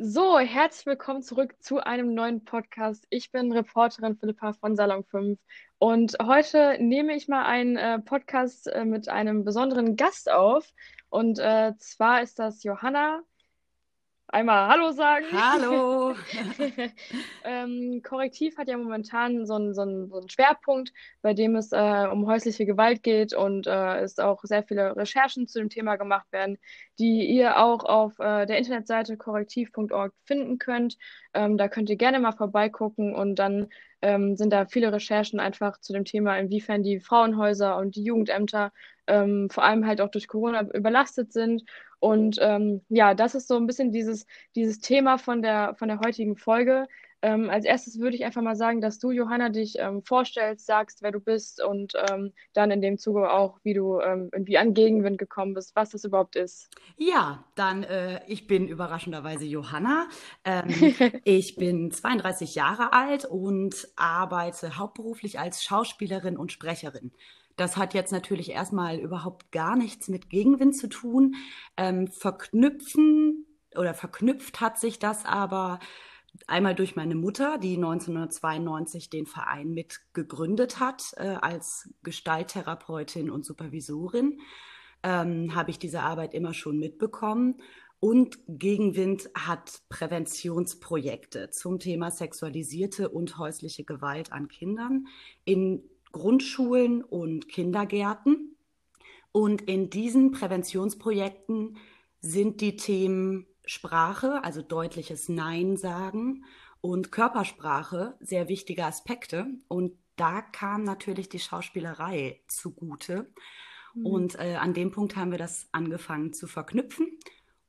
So, herzlich willkommen zurück zu einem neuen Podcast. Ich bin Reporterin Philippa von Salon 5 und heute nehme ich mal einen äh, Podcast äh, mit einem besonderen Gast auf. Und äh, zwar ist das Johanna einmal Hallo sagen. Hallo. ähm, Korrektiv hat ja momentan so einen, so, einen, so einen Schwerpunkt, bei dem es äh, um häusliche Gewalt geht und äh, es auch sehr viele Recherchen zu dem Thema gemacht werden, die ihr auch auf äh, der Internetseite korrektiv.org finden könnt. Ähm, da könnt ihr gerne mal vorbeigucken und dann ähm, sind da viele Recherchen einfach zu dem Thema, inwiefern die Frauenhäuser und die Jugendämter ähm, vor allem halt auch durch Corona überlastet sind und ähm, ja, das ist so ein bisschen dieses, dieses Thema von der, von der heutigen Folge. Ähm, als erstes würde ich einfach mal sagen, dass du, Johanna, dich ähm, vorstellst, sagst, wer du bist und ähm, dann in dem Zuge auch, wie du ähm, irgendwie an Gegenwind gekommen bist, was das überhaupt ist. Ja, dann, äh, ich bin überraschenderweise Johanna. Ähm, ich bin 32 Jahre alt und arbeite hauptberuflich als Schauspielerin und Sprecherin. Das hat jetzt natürlich erstmal überhaupt gar nichts mit Gegenwind zu tun. Ähm, verknüpfen oder verknüpft hat sich das aber einmal durch meine Mutter, die 1992 den Verein mit gegründet hat äh, als Gestalttherapeutin und Supervisorin. Ähm, habe ich diese Arbeit immer schon mitbekommen. Und Gegenwind hat Präventionsprojekte zum Thema sexualisierte und häusliche Gewalt an Kindern in Grundschulen und Kindergärten. Und in diesen Präventionsprojekten sind die Themen Sprache, also deutliches Nein sagen und Körpersprache sehr wichtige Aspekte. Und da kam natürlich die Schauspielerei zugute. Mhm. Und äh, an dem Punkt haben wir das angefangen zu verknüpfen.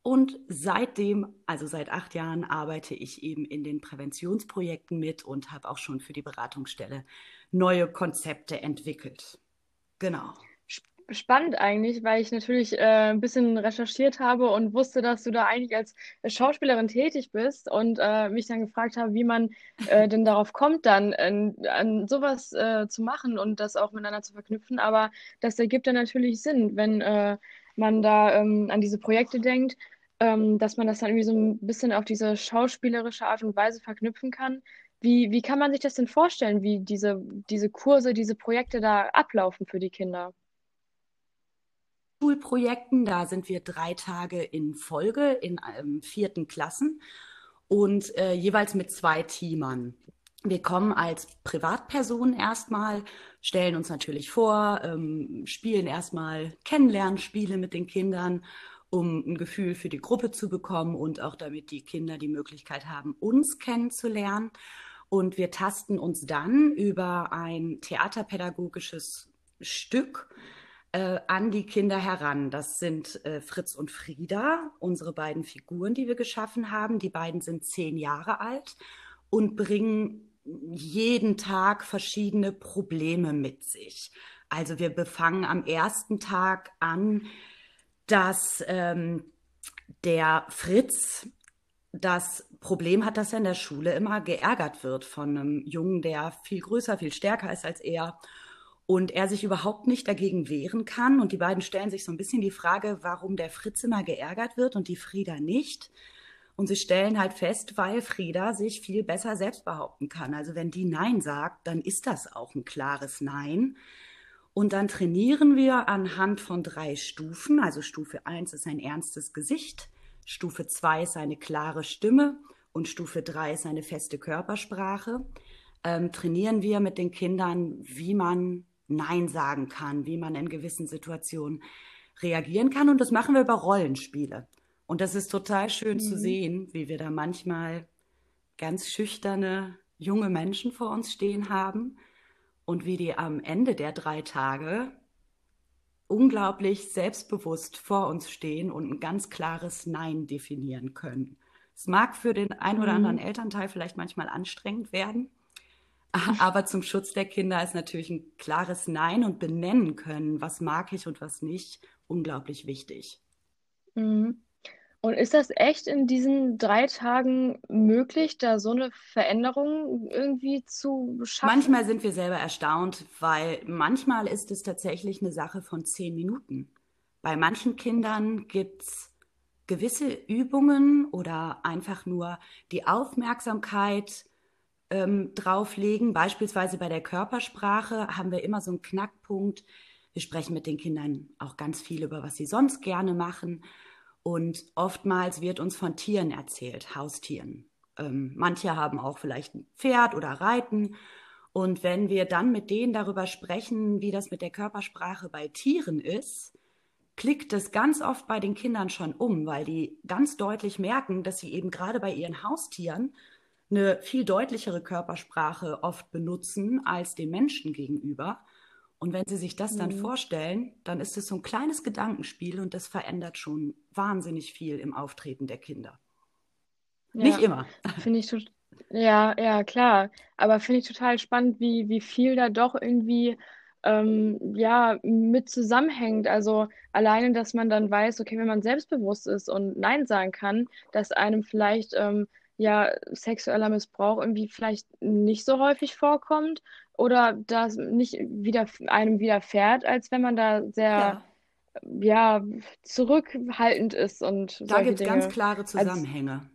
Und seitdem, also seit acht Jahren, arbeite ich eben in den Präventionsprojekten mit und habe auch schon für die Beratungsstelle neue Konzepte entwickelt. Genau. Spannend eigentlich, weil ich natürlich äh, ein bisschen recherchiert habe und wusste, dass du da eigentlich als Schauspielerin tätig bist und äh, mich dann gefragt habe, wie man äh, denn darauf kommt, dann an sowas äh, zu machen und das auch miteinander zu verknüpfen. Aber das ergibt dann natürlich Sinn, wenn äh, man da ähm, an diese Projekte denkt, ähm, dass man das dann irgendwie so ein bisschen auf diese schauspielerische Art und Weise verknüpfen kann. Wie, wie kann man sich das denn vorstellen, wie diese, diese Kurse, diese Projekte da ablaufen für die Kinder? Schulprojekten, da sind wir drei Tage in Folge in ähm, vierten Klassen und äh, jeweils mit zwei Teamern. Wir kommen als Privatpersonen erstmal, stellen uns natürlich vor, ähm, spielen erstmal Kennenlernspiele mit den Kindern, um ein Gefühl für die Gruppe zu bekommen und auch damit die Kinder die Möglichkeit haben, uns kennenzulernen. Und wir tasten uns dann über ein theaterpädagogisches Stück äh, an die Kinder heran. Das sind äh, Fritz und Frieda, unsere beiden Figuren, die wir geschaffen haben. Die beiden sind zehn Jahre alt und bringen jeden Tag verschiedene Probleme mit sich. Also wir befangen am ersten Tag an, dass ähm, der Fritz das Problem hat, dass er in der Schule immer geärgert wird von einem Jungen, der viel größer, viel stärker ist als er und er sich überhaupt nicht dagegen wehren kann. Und die beiden stellen sich so ein bisschen die Frage, warum der Fritz immer geärgert wird und die Frieda nicht. Und sie stellen halt fest, weil Frieda sich viel besser selbst behaupten kann. Also wenn die Nein sagt, dann ist das auch ein klares Nein. Und dann trainieren wir anhand von drei Stufen. Also Stufe 1 ist ein ernstes Gesicht. Stufe 2 ist eine klare Stimme und Stufe 3 ist eine feste Körpersprache. Ähm, trainieren wir mit den Kindern, wie man Nein sagen kann, wie man in gewissen Situationen reagieren kann. Und das machen wir über Rollenspiele. Und das ist total schön mhm. zu sehen, wie wir da manchmal ganz schüchterne junge Menschen vor uns stehen haben und wie die am Ende der drei Tage unglaublich selbstbewusst vor uns stehen und ein ganz klares Nein definieren können. Es mag für den ein oder anderen mhm. Elternteil vielleicht manchmal anstrengend werden, aber zum Schutz der Kinder ist natürlich ein klares Nein und benennen können, was mag ich und was nicht, unglaublich wichtig. Mhm. Und ist das echt in diesen drei Tagen möglich, da so eine Veränderung irgendwie zu schaffen? Manchmal sind wir selber erstaunt, weil manchmal ist es tatsächlich eine Sache von zehn Minuten. Bei manchen Kindern gibt es gewisse Übungen oder einfach nur die Aufmerksamkeit ähm, drauflegen. Beispielsweise bei der Körpersprache haben wir immer so einen Knackpunkt. Wir sprechen mit den Kindern auch ganz viel über, was sie sonst gerne machen. Und oftmals wird uns von Tieren erzählt, Haustieren. Ähm, manche haben auch vielleicht ein Pferd oder Reiten. Und wenn wir dann mit denen darüber sprechen, wie das mit der Körpersprache bei Tieren ist, klickt es ganz oft bei den Kindern schon um, weil die ganz deutlich merken, dass sie eben gerade bei ihren Haustieren eine viel deutlichere Körpersprache oft benutzen als den Menschen gegenüber. Und wenn Sie sich das dann mhm. vorstellen, dann ist es so ein kleines Gedankenspiel und das verändert schon wahnsinnig viel im Auftreten der Kinder. Ja, Nicht immer. Finde ich ja, ja, klar. Aber finde ich total spannend, wie, wie viel da doch irgendwie ähm, ja, mit zusammenhängt. Also alleine, dass man dann weiß, okay, wenn man selbstbewusst ist und Nein sagen kann, dass einem vielleicht ähm, ja sexueller Missbrauch irgendwie vielleicht nicht so häufig vorkommt oder das nicht wieder einem widerfährt, als wenn man da sehr ja, ja zurückhaltend ist und da gibt es ganz klare Zusammenhänge.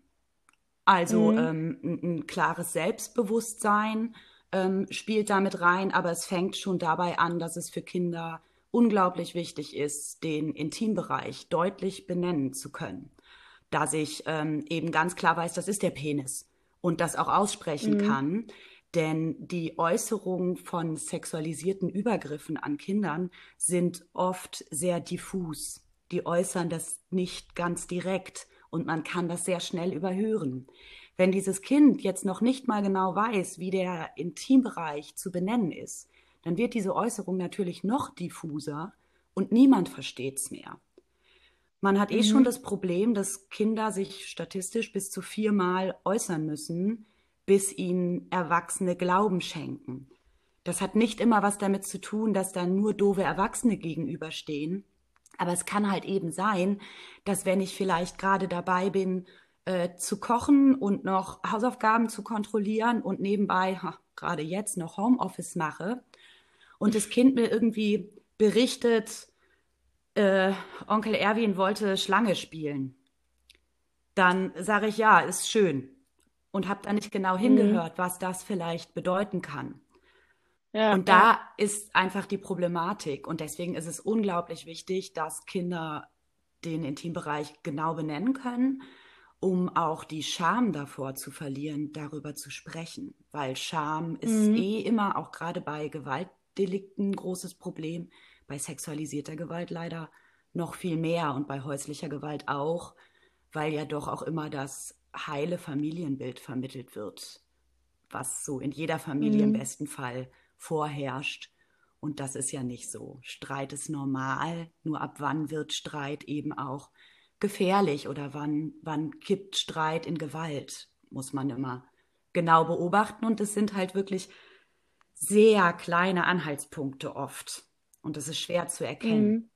also mhm. ähm, ein, ein, klares Selbstbewusstsein ähm, spielt damit rein, aber es fängt schon dabei an, dass es für Kinder unglaublich wichtig ist, den Intimbereich deutlich benennen zu können dass ich ähm, eben ganz klar weiß, das ist der Penis und das auch aussprechen mhm. kann. Denn die Äußerungen von sexualisierten Übergriffen an Kindern sind oft sehr diffus. Die äußern das nicht ganz direkt und man kann das sehr schnell überhören. Wenn dieses Kind jetzt noch nicht mal genau weiß, wie der Intimbereich zu benennen ist, dann wird diese Äußerung natürlich noch diffuser und niemand versteht es mehr. Man hat eh mhm. schon das Problem, dass Kinder sich statistisch bis zu viermal äußern müssen, bis ihnen Erwachsene Glauben schenken. Das hat nicht immer was damit zu tun, dass da nur doofe Erwachsene gegenüberstehen. Aber es kann halt eben sein, dass wenn ich vielleicht gerade dabei bin, äh, zu kochen und noch Hausaufgaben zu kontrollieren und nebenbei, gerade jetzt, noch Homeoffice mache und das Kind mir irgendwie berichtet, äh, Onkel Erwin wollte Schlange spielen. Dann sage ich, ja, ist schön. Und habe da nicht genau mhm. hingehört, mhm. was das vielleicht bedeuten kann. Ja, und da ja. ist einfach die Problematik. Und deswegen ist es unglaublich wichtig, dass Kinder den Intimbereich genau benennen können, um auch die Scham davor zu verlieren, darüber zu sprechen. Weil Scham ist mhm. eh immer, auch gerade bei Gewaltdelikten, ein großes Problem bei sexualisierter Gewalt leider noch viel mehr und bei häuslicher Gewalt auch, weil ja doch auch immer das heile Familienbild vermittelt wird, was so in jeder Familie mhm. im besten Fall vorherrscht. Und das ist ja nicht so. Streit ist normal, nur ab wann wird Streit eben auch gefährlich oder wann, wann kippt Streit in Gewalt, muss man immer genau beobachten. Und es sind halt wirklich sehr kleine Anhaltspunkte oft. Und das ist schwer zu erkennen. Mhm.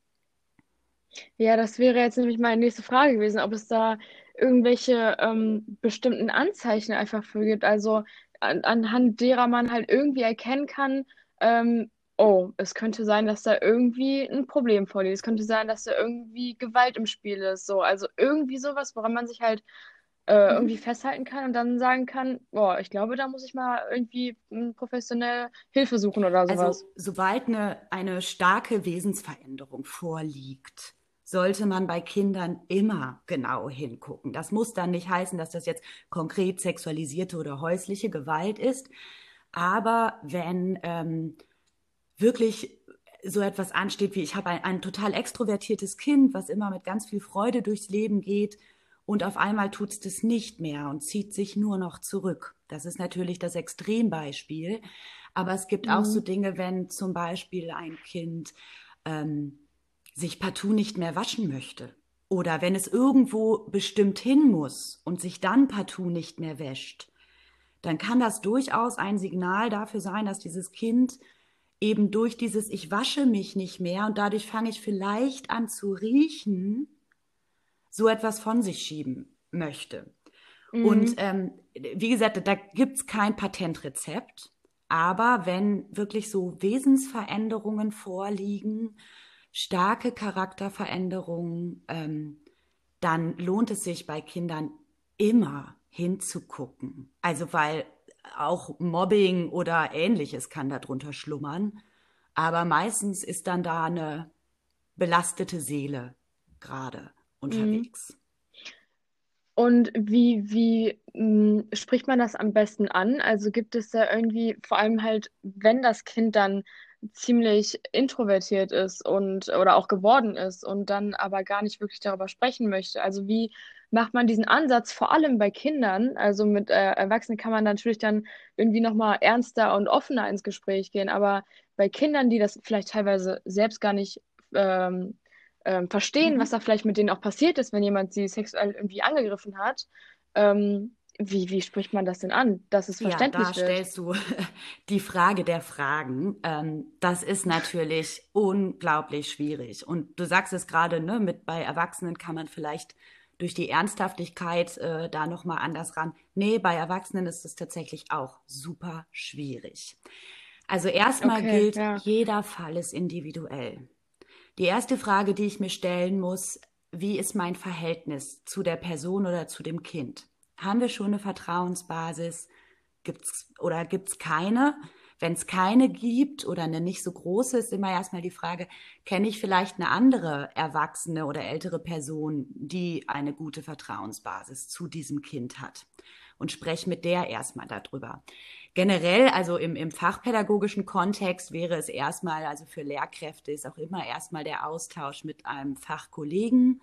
Ja, das wäre jetzt nämlich meine nächste Frage gewesen, ob es da irgendwelche ähm, bestimmten Anzeichen einfach für gibt. Also an, anhand derer man halt irgendwie erkennen kann, ähm, oh, es könnte sein, dass da irgendwie ein Problem vorliegt. Es könnte sein, dass da irgendwie Gewalt im Spiel ist. So, also irgendwie sowas, woran man sich halt äh, irgendwie festhalten kann und dann sagen kann, boah, ich glaube, da muss ich mal irgendwie professionelle Hilfe suchen oder also, sowas. Also, sobald eine, eine starke Wesensveränderung vorliegt, sollte man bei Kindern immer genau hingucken. Das muss dann nicht heißen, dass das jetzt konkret sexualisierte oder häusliche Gewalt ist. Aber wenn ähm, wirklich so etwas ansteht wie ich habe ein, ein total extrovertiertes Kind, was immer mit ganz viel Freude durchs Leben geht, und auf einmal tut es das nicht mehr und zieht sich nur noch zurück. Das ist natürlich das Extrembeispiel. Aber es gibt mhm. auch so Dinge, wenn zum Beispiel ein Kind ähm, sich partout nicht mehr waschen möchte oder wenn es irgendwo bestimmt hin muss und sich dann partout nicht mehr wäscht, dann kann das durchaus ein Signal dafür sein, dass dieses Kind eben durch dieses Ich wasche mich nicht mehr und dadurch fange ich vielleicht an zu riechen, so etwas von sich schieben möchte. Mhm. Und ähm, wie gesagt, da gibt es kein Patentrezept. Aber wenn wirklich so Wesensveränderungen vorliegen, starke Charakterveränderungen, ähm, dann lohnt es sich bei Kindern immer hinzugucken. Also weil auch Mobbing oder ähnliches kann darunter schlummern. Aber meistens ist dann da eine belastete Seele gerade unterwegs. Mhm. Und wie, wie mh, hm, spricht man das am besten an? Also gibt es da irgendwie, vor allem halt, wenn das Kind dann ziemlich introvertiert ist und oder auch geworden ist und dann aber gar nicht wirklich darüber sprechen möchte. Also wie macht man diesen Ansatz vor allem bei Kindern? Also mit äh, Erwachsenen kann man natürlich dann irgendwie nochmal ernster und offener ins Gespräch gehen, aber bei Kindern, die das vielleicht teilweise selbst gar nicht ähm, ähm, verstehen, mhm. was da vielleicht mit denen auch passiert ist, wenn jemand sie sexuell irgendwie angegriffen hat. Ähm, wie, wie spricht man das denn an, dass es verständlich ja, da wird? stellst du die Frage der Fragen. Ähm, das ist natürlich unglaublich schwierig. Und du sagst es gerade, ne, mit bei Erwachsenen kann man vielleicht durch die Ernsthaftigkeit äh, da nochmal anders ran. Nee, bei Erwachsenen ist es tatsächlich auch super schwierig. Also erstmal okay, gilt, ja. jeder Fall ist individuell. Die erste Frage, die ich mir stellen muss, wie ist mein Verhältnis zu der Person oder zu dem Kind? Haben wir schon eine Vertrauensbasis? Gibt's oder gibt's keine? Wenn es keine gibt oder eine nicht so große, ist immer erstmal die Frage, kenne ich vielleicht eine andere erwachsene oder ältere Person, die eine gute Vertrauensbasis zu diesem Kind hat? Und spreche mit der erstmal darüber. Generell, also im, im fachpädagogischen Kontext wäre es erstmal, also für Lehrkräfte ist auch immer erstmal der Austausch mit einem Fachkollegen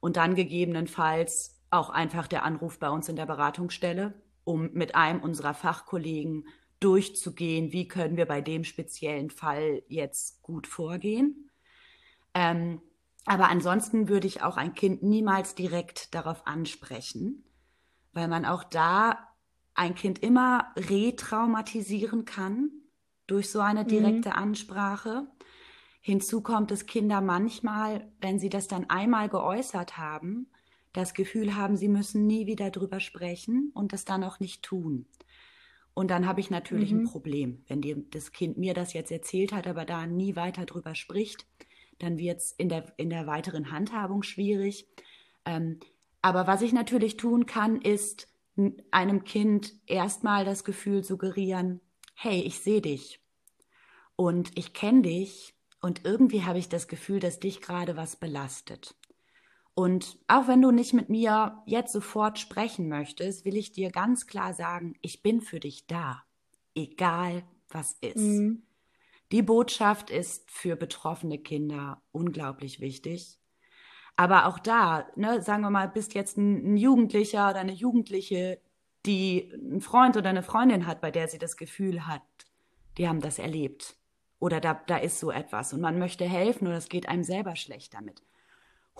und dann gegebenenfalls auch einfach der Anruf bei uns in der Beratungsstelle, um mit einem unserer Fachkollegen durchzugehen, wie können wir bei dem speziellen Fall jetzt gut vorgehen. Ähm, aber ansonsten würde ich auch ein Kind niemals direkt darauf ansprechen, weil man auch da ein Kind immer retraumatisieren kann durch so eine mhm. direkte mhm. Ansprache. Hinzu kommt, dass Kinder manchmal, wenn sie das dann einmal geäußert haben, das Gefühl haben, sie müssen nie wieder drüber sprechen und das dann auch nicht tun. Und dann habe ich natürlich mhm. ein Problem. Wenn die, das Kind mir das jetzt erzählt hat, aber da nie weiter drüber spricht, dann wird es in der, in der weiteren Handhabung schwierig. Ähm, aber was ich natürlich tun kann, ist einem Kind erstmal das Gefühl suggerieren, hey, ich sehe dich und ich kenne dich und irgendwie habe ich das Gefühl, dass dich gerade was belastet. Und auch wenn du nicht mit mir jetzt sofort sprechen möchtest, will ich dir ganz klar sagen, ich bin für dich da, egal was ist. Mhm. Die Botschaft ist für betroffene Kinder unglaublich wichtig. Aber auch da, ne, sagen wir mal, bist jetzt ein, ein Jugendlicher oder eine Jugendliche, die einen Freund oder eine Freundin hat, bei der sie das Gefühl hat, die haben das erlebt. Oder da, da ist so etwas und man möchte helfen oder es geht einem selber schlecht damit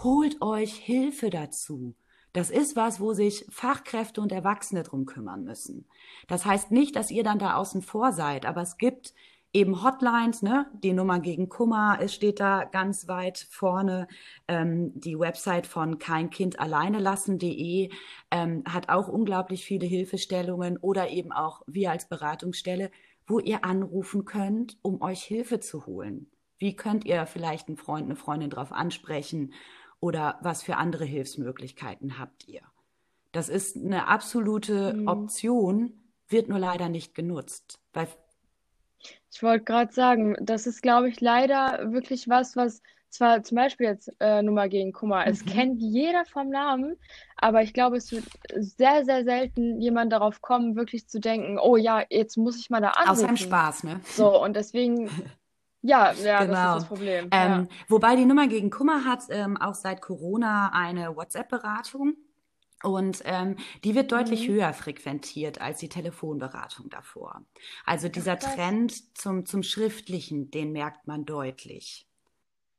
holt euch Hilfe dazu. Das ist was, wo sich Fachkräfte und Erwachsene drum kümmern müssen. Das heißt nicht, dass ihr dann da außen vor seid, aber es gibt eben Hotlines, ne? Die Nummer gegen Kummer, es steht da ganz weit vorne. Ähm, die Website von keinkindalleinelassen.de ähm, hat auch unglaublich viele Hilfestellungen oder eben auch wir als Beratungsstelle, wo ihr anrufen könnt, um euch Hilfe zu holen. Wie könnt ihr vielleicht einen Freund, eine Freundin darauf ansprechen oder was für andere Hilfsmöglichkeiten habt ihr? Das ist eine absolute mhm. Option, wird nur leider nicht genutzt. Weil ich wollte gerade sagen, das ist, glaube ich, leider wirklich was, was zwar zum Beispiel jetzt äh, Nummer gegen Kummer, mhm. es kennt jeder vom Namen, aber ich glaube, es wird sehr, sehr selten jemand darauf kommen, wirklich zu denken, oh ja, jetzt muss ich mal da anrufen. Aus einem Spaß, ne? So, und deswegen Ja, ja, genau. das ist das genau. Problem. Ähm, ja. Wobei die Nummer gegen Kummer hat ähm, auch seit Corona eine WhatsApp-Beratung. Und ähm, die wird deutlich mhm. höher frequentiert als die Telefonberatung davor. Also dieser Ach, Trend zum, zum Schriftlichen, den merkt man deutlich.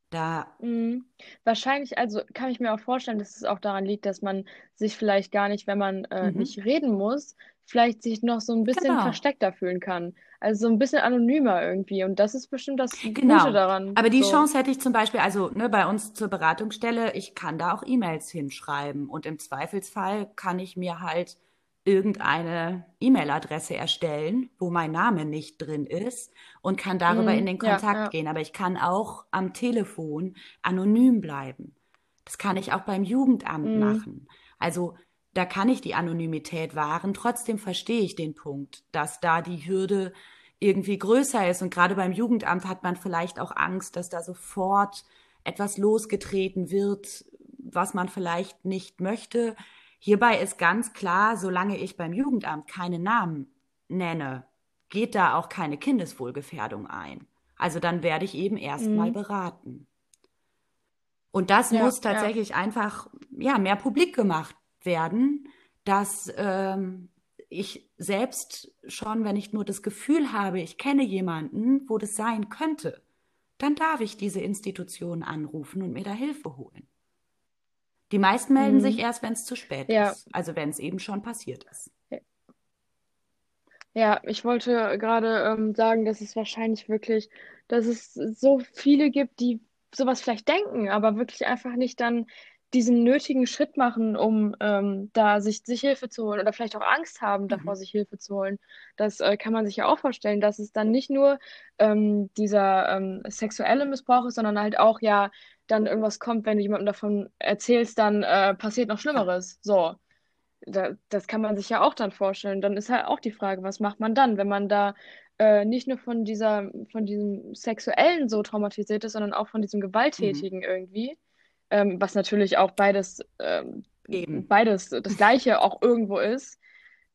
Da mhm. Wahrscheinlich, also kann ich mir auch vorstellen, dass es auch daran liegt, dass man sich vielleicht gar nicht, wenn man äh, mhm. nicht reden muss, vielleicht sich noch so ein bisschen genau. versteckter fühlen kann. Also so ein bisschen anonymer irgendwie. Und das ist bestimmt das genau. Gute daran. Aber die so. Chance hätte ich zum Beispiel, also ne, bei uns zur Beratungsstelle, ich kann da auch E-Mails hinschreiben. Und im Zweifelsfall kann ich mir halt irgendeine E-Mail-Adresse erstellen, wo mein Name nicht drin ist und kann darüber mm, in den Kontakt ja, ja. gehen. Aber ich kann auch am Telefon anonym bleiben. Das kann ich auch beim Jugendamt mhm. machen. Also da kann ich die Anonymität wahren. Trotzdem verstehe ich den Punkt, dass da die Hürde irgendwie größer ist. Und gerade beim Jugendamt hat man vielleicht auch Angst, dass da sofort etwas losgetreten wird, was man vielleicht nicht möchte. Hierbei ist ganz klar, solange ich beim Jugendamt keine Namen nenne, geht da auch keine Kindeswohlgefährdung ein. Also dann werde ich eben erstmal mhm. beraten. Und das ja, muss tatsächlich ja. einfach ja mehr publik gemacht werden, dass ähm, ich selbst schon, wenn ich nur das Gefühl habe, ich kenne jemanden, wo das sein könnte, dann darf ich diese Institution anrufen und mir da Hilfe holen. Die meisten melden mhm. sich erst, wenn es zu spät ja. ist, also wenn es eben schon passiert ist. Ja, ich wollte gerade ähm, sagen, dass es wahrscheinlich wirklich, dass es so viele gibt, die sowas vielleicht denken, aber wirklich einfach nicht dann diesen nötigen Schritt machen, um ähm, da sich, sich Hilfe zu holen oder vielleicht auch Angst haben, davor mhm. sich Hilfe zu holen. Das äh, kann man sich ja auch vorstellen, dass es dann nicht nur ähm, dieser ähm, sexuelle Missbrauch ist, sondern halt auch ja dann irgendwas kommt, wenn du jemandem davon erzählst, dann äh, passiert noch Schlimmeres. So. Da, das kann man sich ja auch dann vorstellen. Dann ist halt auch die Frage, was macht man dann, wenn man da äh, nicht nur von dieser, von diesem Sexuellen so traumatisiert ist, sondern auch von diesem Gewalttätigen mhm. irgendwie ähm, was natürlich auch beides, ähm, beides das Gleiche auch irgendwo ist.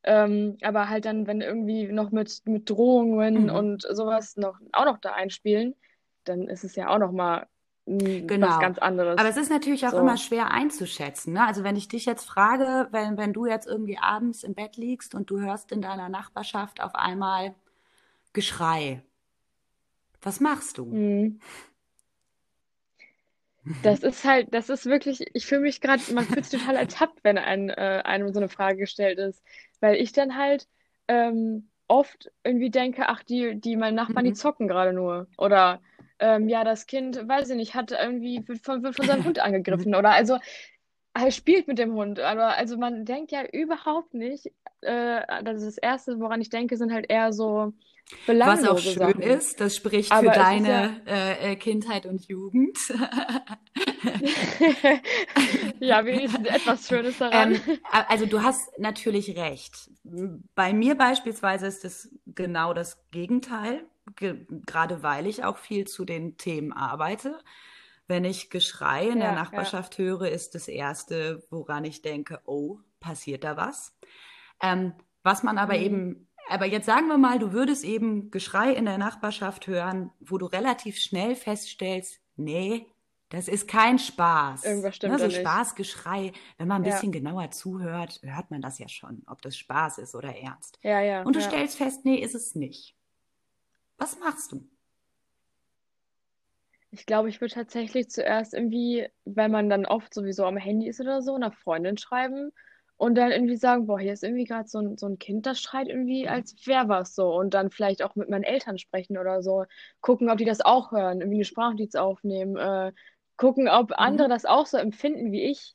Ähm, aber halt dann, wenn irgendwie noch mit, mit Drohungen mhm. und sowas noch, auch noch da einspielen, dann ist es ja auch noch mal genau. was ganz anderes. Aber es ist natürlich auch so. immer schwer einzuschätzen. Ne? Also wenn ich dich jetzt frage, wenn, wenn du jetzt irgendwie abends im Bett liegst und du hörst in deiner Nachbarschaft auf einmal Geschrei, was machst du? Mhm. Das ist halt, das ist wirklich, ich fühle mich gerade, man fühlt sich total ertappt, wenn ein, äh, einem so eine Frage gestellt ist. Weil ich dann halt ähm, oft irgendwie denke, ach, die, die meine Nachbarn, mhm. die zocken gerade nur. Oder ähm, ja, das Kind, weiß ich nicht, hat irgendwie wird von, wird von seinem Hund angegriffen. Oder also er spielt mit dem Hund. Aber also man denkt ja überhaupt nicht, äh, das, ist das Erste, woran ich denke, sind halt eher so was auch schön Sachen. ist, das spricht Aber für deine ja... Äh, äh, Kindheit und Jugend. ja, wenigstens etwas Schönes daran. Ähm, also du hast natürlich recht. Bei mir beispielsweise ist es genau das Gegenteil, ge gerade weil ich auch viel zu den Themen arbeite. Wenn ich Geschrei in ja, der Nachbarschaft ja. höre, ist das Erste, woran ich denke, oh, passiert da was? Ähm, was man aber mhm. eben aber jetzt sagen wir mal, du würdest eben Geschrei in der Nachbarschaft hören, wo du relativ schnell feststellst, nee, das ist kein Spaß. Irgendwas stimmt ne, so nicht. Spaß, Geschrei. Wenn man ein bisschen ja. genauer zuhört, hört man das ja schon, ob das Spaß ist oder ernst. Ja, ja. Und du ja. stellst fest, nee, ist es nicht. Was machst du? Ich glaube, ich würde tatsächlich zuerst irgendwie, weil man dann oft sowieso am Handy ist oder so, einer Freundin schreiben und dann irgendwie sagen, boah, hier ist irgendwie gerade so ein, so ein Kind, das schreit irgendwie, als wäre was so. Und dann vielleicht auch mit meinen Eltern sprechen oder so. Gucken, ob die das auch hören, irgendwie eine Sprachnotiz aufnehmen. Äh, gucken, ob andere mhm. das auch so empfinden wie ich.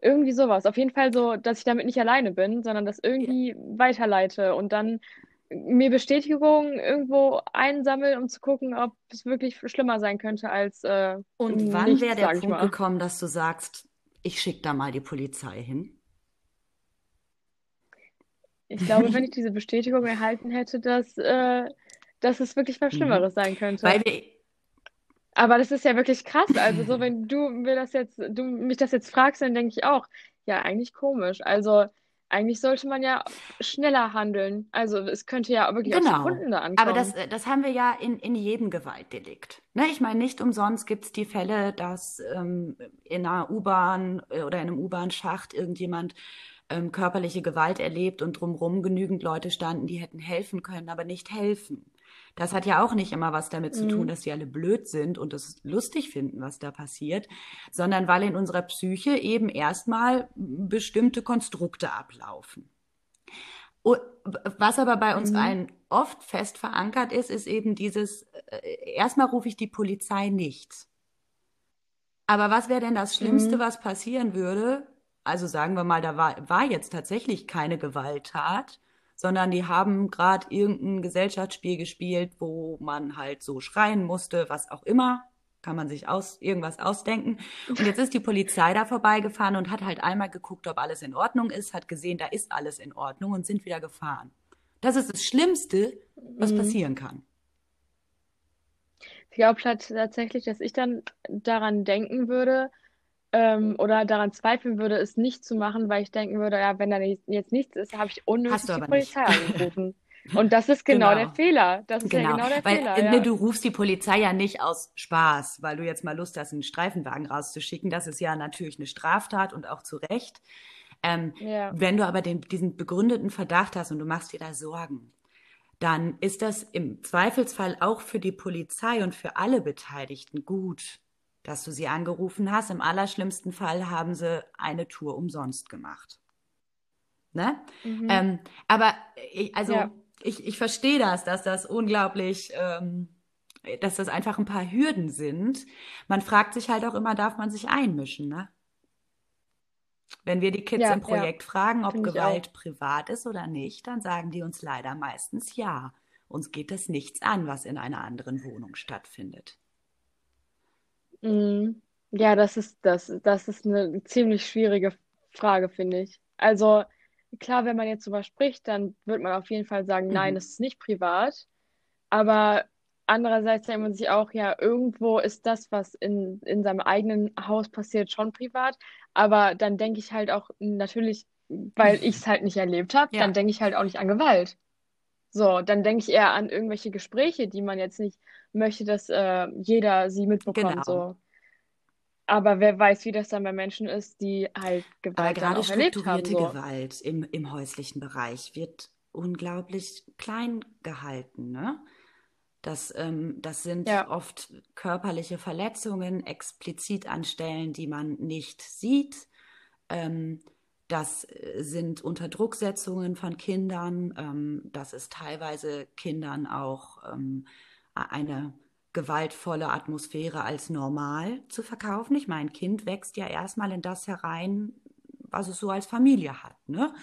Irgendwie sowas. Auf jeden Fall so, dass ich damit nicht alleine bin, sondern das irgendwie ja. weiterleite und dann mir Bestätigung irgendwo einsammeln, um zu gucken, ob es wirklich schlimmer sein könnte als. Äh, und wann wäre der Punkt gekommen, dass du sagst, ich schicke da mal die Polizei hin? Ich glaube, wenn ich diese Bestätigung erhalten hätte, dass, äh, dass es wirklich was mhm. Schlimmeres sein könnte. Weil wir, aber das ist ja wirklich krass. Also so, wenn du mir das jetzt, du mich das jetzt fragst, dann denke ich auch, ja, eigentlich komisch. Also eigentlich sollte man ja schneller handeln. Also es könnte ja wirklich genau. auf Sekunden da ankommen. Aber das, das haben wir ja in, in jedem Gewaltdelikt. Ne? Ich meine, nicht umsonst gibt es die Fälle, dass ähm, in einer U-Bahn äh, oder in einem U-Bahn-Schacht irgendjemand ähm, körperliche Gewalt erlebt und drumherum genügend Leute standen, die hätten helfen können, aber nicht helfen. Das hat ja auch nicht immer was damit zu tun, mhm. dass die alle blöd sind und es lustig finden, was da passiert, sondern weil in unserer Psyche eben erstmal bestimmte Konstrukte ablaufen. Was aber bei uns mhm. allen oft fest verankert ist, ist eben dieses, äh, erstmal rufe ich die Polizei nicht. Aber was wäre denn das Schlimmste, mhm. was passieren würde, also sagen wir mal, da war, war jetzt tatsächlich keine Gewalttat, sondern die haben gerade irgendein Gesellschaftsspiel gespielt, wo man halt so schreien musste, was auch immer. kann man sich aus, irgendwas ausdenken. Und jetzt ist die Polizei da vorbeigefahren und hat halt einmal geguckt, ob alles in Ordnung ist, hat gesehen, da ist alles in Ordnung und sind wieder gefahren. Das ist das Schlimmste, was mhm. passieren kann. Ich glaube tatsächlich, dass ich dann daran denken würde ähm, oder daran zweifeln würde, es nicht zu machen, weil ich denken würde, ja, wenn da jetzt nichts ist, habe ich unnötig die Polizei nicht. angerufen. Und das ist genau, genau, der Fehler. Das ist genau. ja genau der weil, Fehler. Ne, ja. Du rufst die Polizei ja nicht aus Spaß, weil du jetzt mal Lust hast, einen Streifenwagen rauszuschicken. Das ist ja natürlich eine Straftat und auch zu Recht. Ähm, ja. Wenn du aber den, diesen begründeten Verdacht hast und du machst dir da Sorgen, dann ist das im Zweifelsfall auch für die Polizei und für alle Beteiligten gut, dass du sie angerufen hast. Im allerschlimmsten Fall haben sie eine Tour umsonst gemacht. Ne? Mhm. Ähm, aber ich, also ja. ich, ich verstehe das, dass das unglaublich, ähm, dass das einfach ein paar Hürden sind. Man fragt sich halt auch immer, darf man sich einmischen, ne? Wenn wir die Kids ja, im Projekt ja. fragen, ob Find Gewalt privat ist oder nicht, dann sagen die uns leider meistens ja. Uns geht das nichts an, was in einer anderen Wohnung stattfindet. Mhm. Ja, das ist das, das ist eine ziemlich schwierige Frage, finde ich. Also klar, wenn man jetzt darüber spricht, dann wird man auf jeden Fall sagen, nein, mhm. das ist nicht privat. Aber andererseits denkt man sich auch, ja, irgendwo ist das, was in, in seinem eigenen Haus passiert, schon privat. Aber dann denke ich halt auch natürlich, weil ich es halt nicht erlebt habe, ja. dann denke ich halt auch nicht an Gewalt. So, dann denke ich eher an irgendwelche Gespräche, die man jetzt nicht möchte, dass äh, jeder sie mitbekommt. Genau. So. Aber wer weiß, wie das dann bei Menschen ist, die halt Gewalt Aber gerade erlebt haben. So. Gewalt im, im häuslichen Bereich wird unglaublich klein gehalten. Ne? Das, ähm, das sind ja. oft körperliche Verletzungen explizit an Stellen, die man nicht sieht. Ähm, das äh, sind Unterdrucksetzungen von Kindern. Ähm, das ist teilweise Kindern auch ähm, eine gewaltvolle Atmosphäre als normal zu verkaufen. Ich meine, Kind wächst ja erstmal in das herein, was es so als Familie hat. Ne?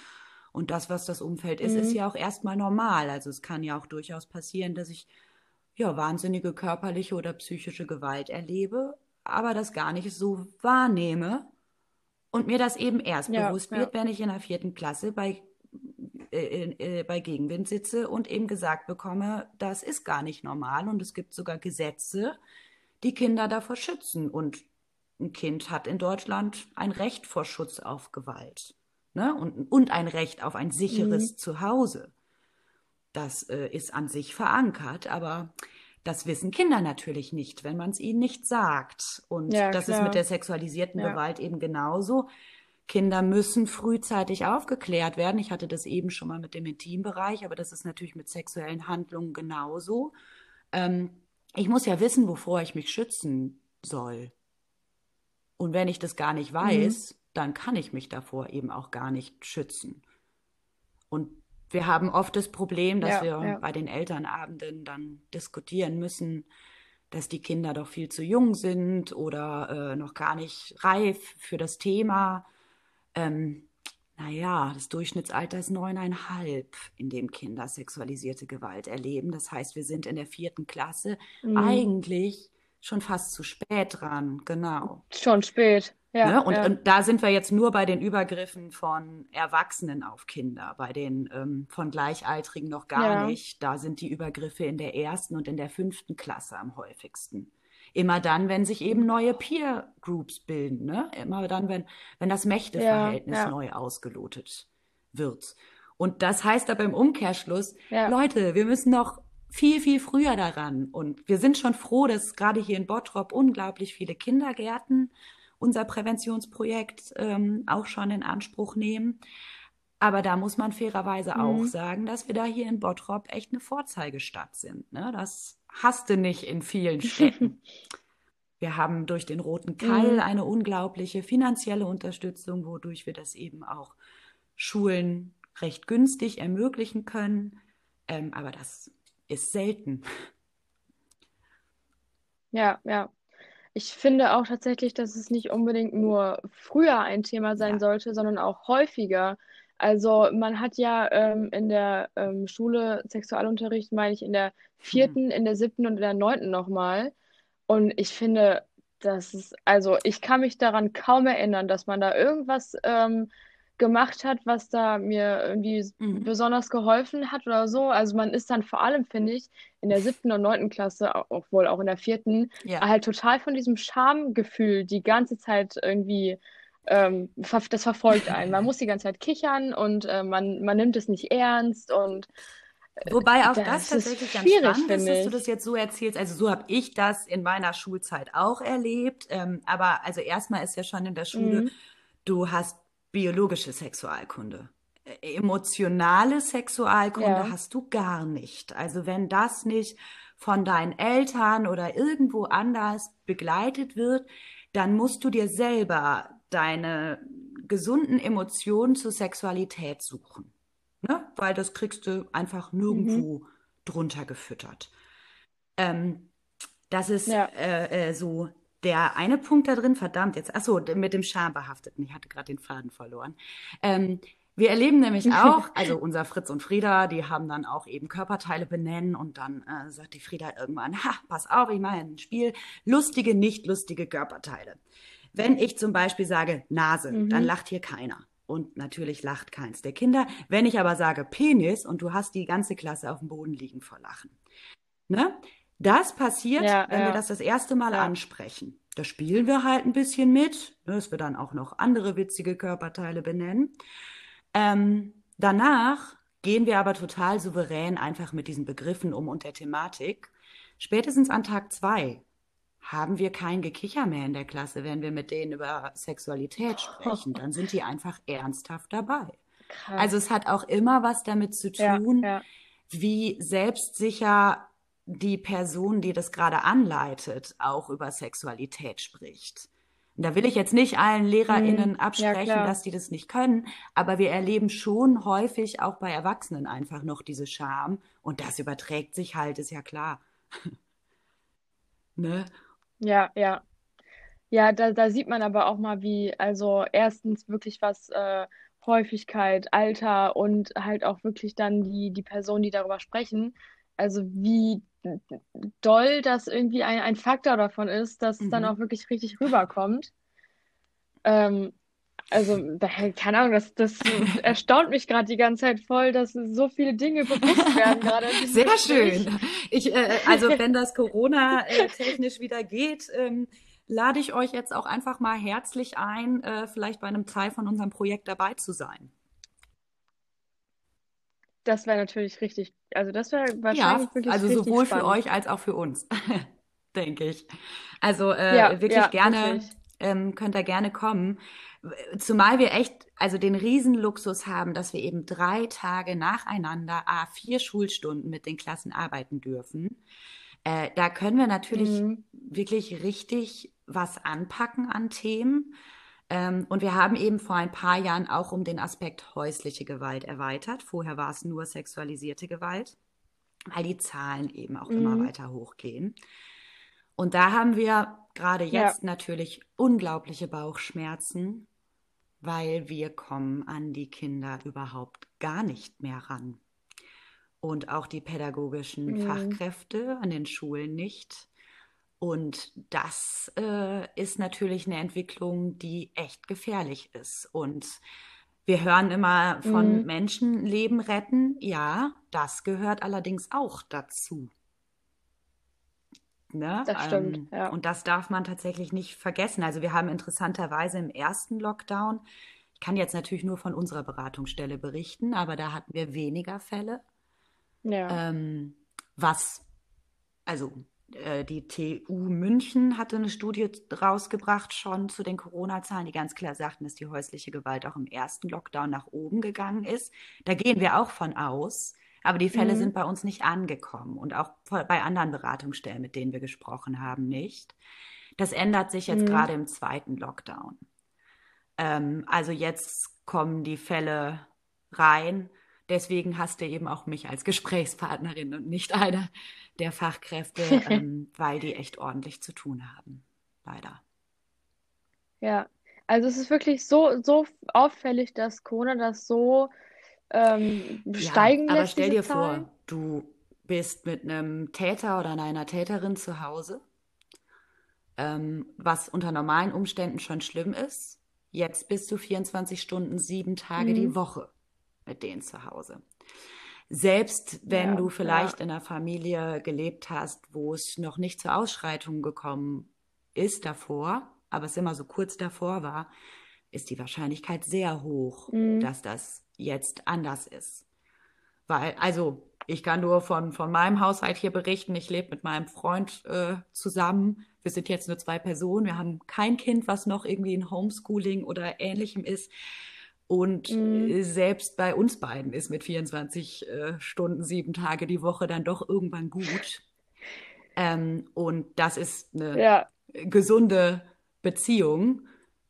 Und das, was das Umfeld ist, mhm. ist ja auch erstmal normal. Also es kann ja auch durchaus passieren, dass ich ja, wahnsinnige körperliche oder psychische Gewalt erlebe, aber das gar nicht so wahrnehme und mir das eben erst ja, bewusst ja. wird, wenn ich in der vierten Klasse bei, äh, äh, bei Gegenwind sitze und eben gesagt bekomme, das ist gar nicht normal und es gibt sogar Gesetze, die Kinder davor schützen. Und ein Kind hat in Deutschland ein Recht vor Schutz auf Gewalt ne? und, und ein Recht auf ein sicheres mhm. Zuhause. Das äh, ist an sich verankert, aber das wissen Kinder natürlich nicht, wenn man es ihnen nicht sagt. Und ja, das klar. ist mit der sexualisierten ja. Gewalt eben genauso. Kinder müssen frühzeitig aufgeklärt werden. Ich hatte das eben schon mal mit dem Intimbereich, aber das ist natürlich mit sexuellen Handlungen genauso. Ähm, ich muss ja wissen, wovor ich mich schützen soll. Und wenn ich das gar nicht mhm. weiß, mhm. dann kann ich mich davor eben auch gar nicht schützen. Und wir haben oft das Problem, dass ja, wir ja. bei den Elternabenden dann diskutieren müssen, dass die Kinder doch viel zu jung sind oder äh, noch gar nicht reif für das Thema. Ähm, naja, das Durchschnittsalter ist neuneinhalb, in dem Kinder sexualisierte Gewalt erleben. Das heißt, wir sind in der vierten Klasse mhm. eigentlich schon fast zu spät dran, genau. Schon spät. Ja, ne? und, ja. und, da sind wir jetzt nur bei den Übergriffen von Erwachsenen auf Kinder, bei den ähm, von Gleichaltrigen noch gar ja. nicht. Da sind die Übergriffe in der ersten und in der fünften Klasse am häufigsten. Immer dann, wenn sich eben neue Peer Groups bilden, ne? Immer dann, wenn, wenn das Mächteverhältnis ja, neu ausgelotet wird. Und das heißt aber im Umkehrschluss, Leute, wir müssen noch viel, viel früher daran. Und wir sind schon froh, dass gerade hier in Bottrop unglaublich viele Kindergärten unser Präventionsprojekt ähm, auch schon in Anspruch nehmen. Aber da muss man fairerweise mhm. auch sagen, dass wir da hier in Bottrop echt eine Vorzeigestadt sind. Ne? Das hast du nicht in vielen Städten. wir haben durch den Roten Keil mhm. eine unglaubliche finanzielle Unterstützung, wodurch wir das eben auch Schulen recht günstig ermöglichen können. Ähm, aber das ist selten. Ja, ja. Ich finde auch tatsächlich, dass es nicht unbedingt nur früher ein Thema sein ja. sollte, sondern auch häufiger. Also man hat ja ähm, in der ähm, Schule Sexualunterricht, meine ich, in der vierten, mhm. in der siebten und in der neunten nochmal. Und ich finde, das ist, also ich kann mich daran kaum erinnern, dass man da irgendwas ähm, gemacht hat, was da mir irgendwie Mhm. besonders geholfen hat oder so. Also man ist dann vor allem, finde ich, in der siebten und neunten Klasse, obwohl auch in der vierten, Ja. halt total von diesem Schamgefühl die ganze Zeit irgendwie, ähm, das verfolgt einen. Man muss die ganze Zeit kichern und äh, man, man nimmt es nicht ernst und Wobei auch das das ist tatsächlich ganz schwierig, spannend ist, dass du das jetzt so erzählst. Also so habe ich das in meiner Schulzeit auch erlebt. Ähm, aber also erstmal ist ja schon in der Schule, Mhm. du hast biologische Sexualkunde. Äh, Emotionale Sexualkunde Ja. hast du gar nicht. Also wenn das nicht von deinen Eltern oder irgendwo anders begleitet wird, dann musst du dir selber deine gesunden Emotionen zur Sexualität suchen. Ne? Weil das kriegst du einfach Mhm. nirgendwo drunter gefüttert. Ähm, das ist Ja. äh, äh, so der eine Punkt da drin, verdammt, jetzt, achso, mit dem Schambehafteten, ich hatte gerade den Faden verloren. Ähm, wir erleben nämlich auch, also unser Fritz und Frieda, die haben dann auch eben Körperteile benennen und dann äh, sagt die Frieda irgendwann, ha, pass auf, ich mache ein Spiel, lustige, nicht lustige Körperteile. Wenn ich zum Beispiel sage Nase, dann Mhm. lacht hier keiner. Und natürlich lacht keins der Kinder. Wenn ich aber sage Penis und du hast die ganze Klasse auf dem Boden liegen vor Lachen. Ne? Das passiert, Ja, wenn wir ja, das das erste Mal ja. ansprechen. Da spielen wir halt ein bisschen mit, ne, dass wir dann auch noch andere witzige Körperteile benennen. Ähm, danach gehen wir aber total souverän einfach mit diesen Begriffen um und der Thematik. Spätestens an Tag zwei haben wir kein Gekicher mehr in der Klasse, wenn wir mit denen über Sexualität sprechen. Dann sind die einfach ernsthaft dabei. Also Krass. es hat auch immer was damit zu Ja, tun, ja. wie selbstsicher die Person, die das gerade anleitet, auch über Sexualität spricht. Und da will ich jetzt nicht allen Mhm. LehrerInnen Ja, absprechen, klar. dass die das nicht können, aber wir erleben schon häufig auch bei Erwachsenen einfach noch diese Scham und das überträgt sich halt, ist ja klar. Ne? Ja, ja. Ja, da, da sieht man aber auch mal, wie, also erstens wirklich was äh, Häufigkeit, Alter und halt auch wirklich dann die, die Personen, die darüber sprechen, also wie doll das irgendwie ein, ein Faktor davon ist, dass es dann Mhm. auch wirklich richtig rüberkommt. Ähm, also, keine Ahnung, das, das erstaunt mich gerade die ganze Zeit voll, dass so viele Dinge bewusst werden gerade Sehr Gespräch. schön. Ich, äh, also wenn das Corona-technisch wieder geht, ähm, lade ich euch jetzt auch einfach mal herzlich ein, äh, vielleicht bei einem Teil von unserem Projekt dabei zu sein. Das wäre natürlich richtig, also das wäre Ja, wahrscheinlich wirklich also sowohl für spannend. euch als auch für uns, denke ich. Also äh, Ja, wirklich ja, gerne, wirklich. ähm, könnt ihr gerne kommen. Zumal wir echt, also den Riesenluxus haben, dass wir eben drei Tage nacheinander, a vier Schulstunden mit den Klassen arbeiten dürfen. Äh, da können wir natürlich Mhm. wirklich richtig was anpacken an Themen. Ähm, und wir haben eben vor ein paar Jahren auch um den Aspekt häusliche Gewalt erweitert. Vorher war es nur sexualisierte Gewalt, weil die Zahlen eben auch immer Mhm. weiter hochgehen. Und da haben wir gerade Ja, jetzt natürlich unglaubliche Bauchschmerzen, weil wir kommen an die Kinder überhaupt gar nicht mehr ran. Und auch die pädagogischen mhm. Fachkräfte an den Schulen nicht. Und das äh, ist natürlich eine Entwicklung, die echt gefährlich ist. Und wir hören immer von Mhm. Menschenleben retten. Ja, das gehört allerdings auch dazu. Ne? Das stimmt, Ähm, ja. und das darf man tatsächlich nicht vergessen. Also wir haben interessanterweise im ersten Lockdown, ich kann jetzt natürlich nur von unserer Beratungsstelle berichten, aber da hatten wir weniger Fälle. Ja. Ähm, was, also äh, die TU München hatte eine Studie rausgebracht schon zu den Corona-Zahlen, die ganz klar sagten, dass die häusliche Gewalt auch im ersten Lockdown nach oben gegangen ist. Da gehen wir auch von aus. Aber die Fälle sind Mhm. bei uns nicht angekommen und auch bei anderen Beratungsstellen, mit denen wir gesprochen haben, nicht. Das ändert sich jetzt Mhm. gerade im zweiten Lockdown. Ähm, also jetzt kommen die Fälle rein. Deswegen hast du eben auch mich als Gesprächspartnerin und nicht eine der Fachkräfte, ähm, weil die echt ordentlich zu tun haben. Leider. Ja. Also es ist wirklich so, so auffällig, dass Corona das so ähm, Ja, steigen aber lässt, stell diese dir vor, Zahlen. du bist mit einem Täter oder einer Täterin zu Hause ähm, was unter normalen Umständen schon schlimm ist. Jetzt bist du 24 Stunden, sieben Tage mhm. die Woche mit denen zu Hause. Selbst wenn ja, du vielleicht ja. in einer Familie gelebt hast, wo es noch nicht zur Ausschreitung gekommen ist davor, aber es immer so kurz davor war, ist die Wahrscheinlichkeit sehr hoch, mhm. dass das jetzt anders ist. Weil, also, ich kann nur von, von meinem Haushalt hier berichten. Ich lebe mit meinem Freund äh, zusammen. Wir sind jetzt nur zwei Personen. Wir haben kein Kind, was noch irgendwie in Homeschooling oder ähnlichem ist. Und mhm. selbst bei uns beiden ist mit 24 äh, Stunden, sieben Tage die Woche dann doch irgendwann gut. Ähm, und das ist eine ja. gesunde Beziehung.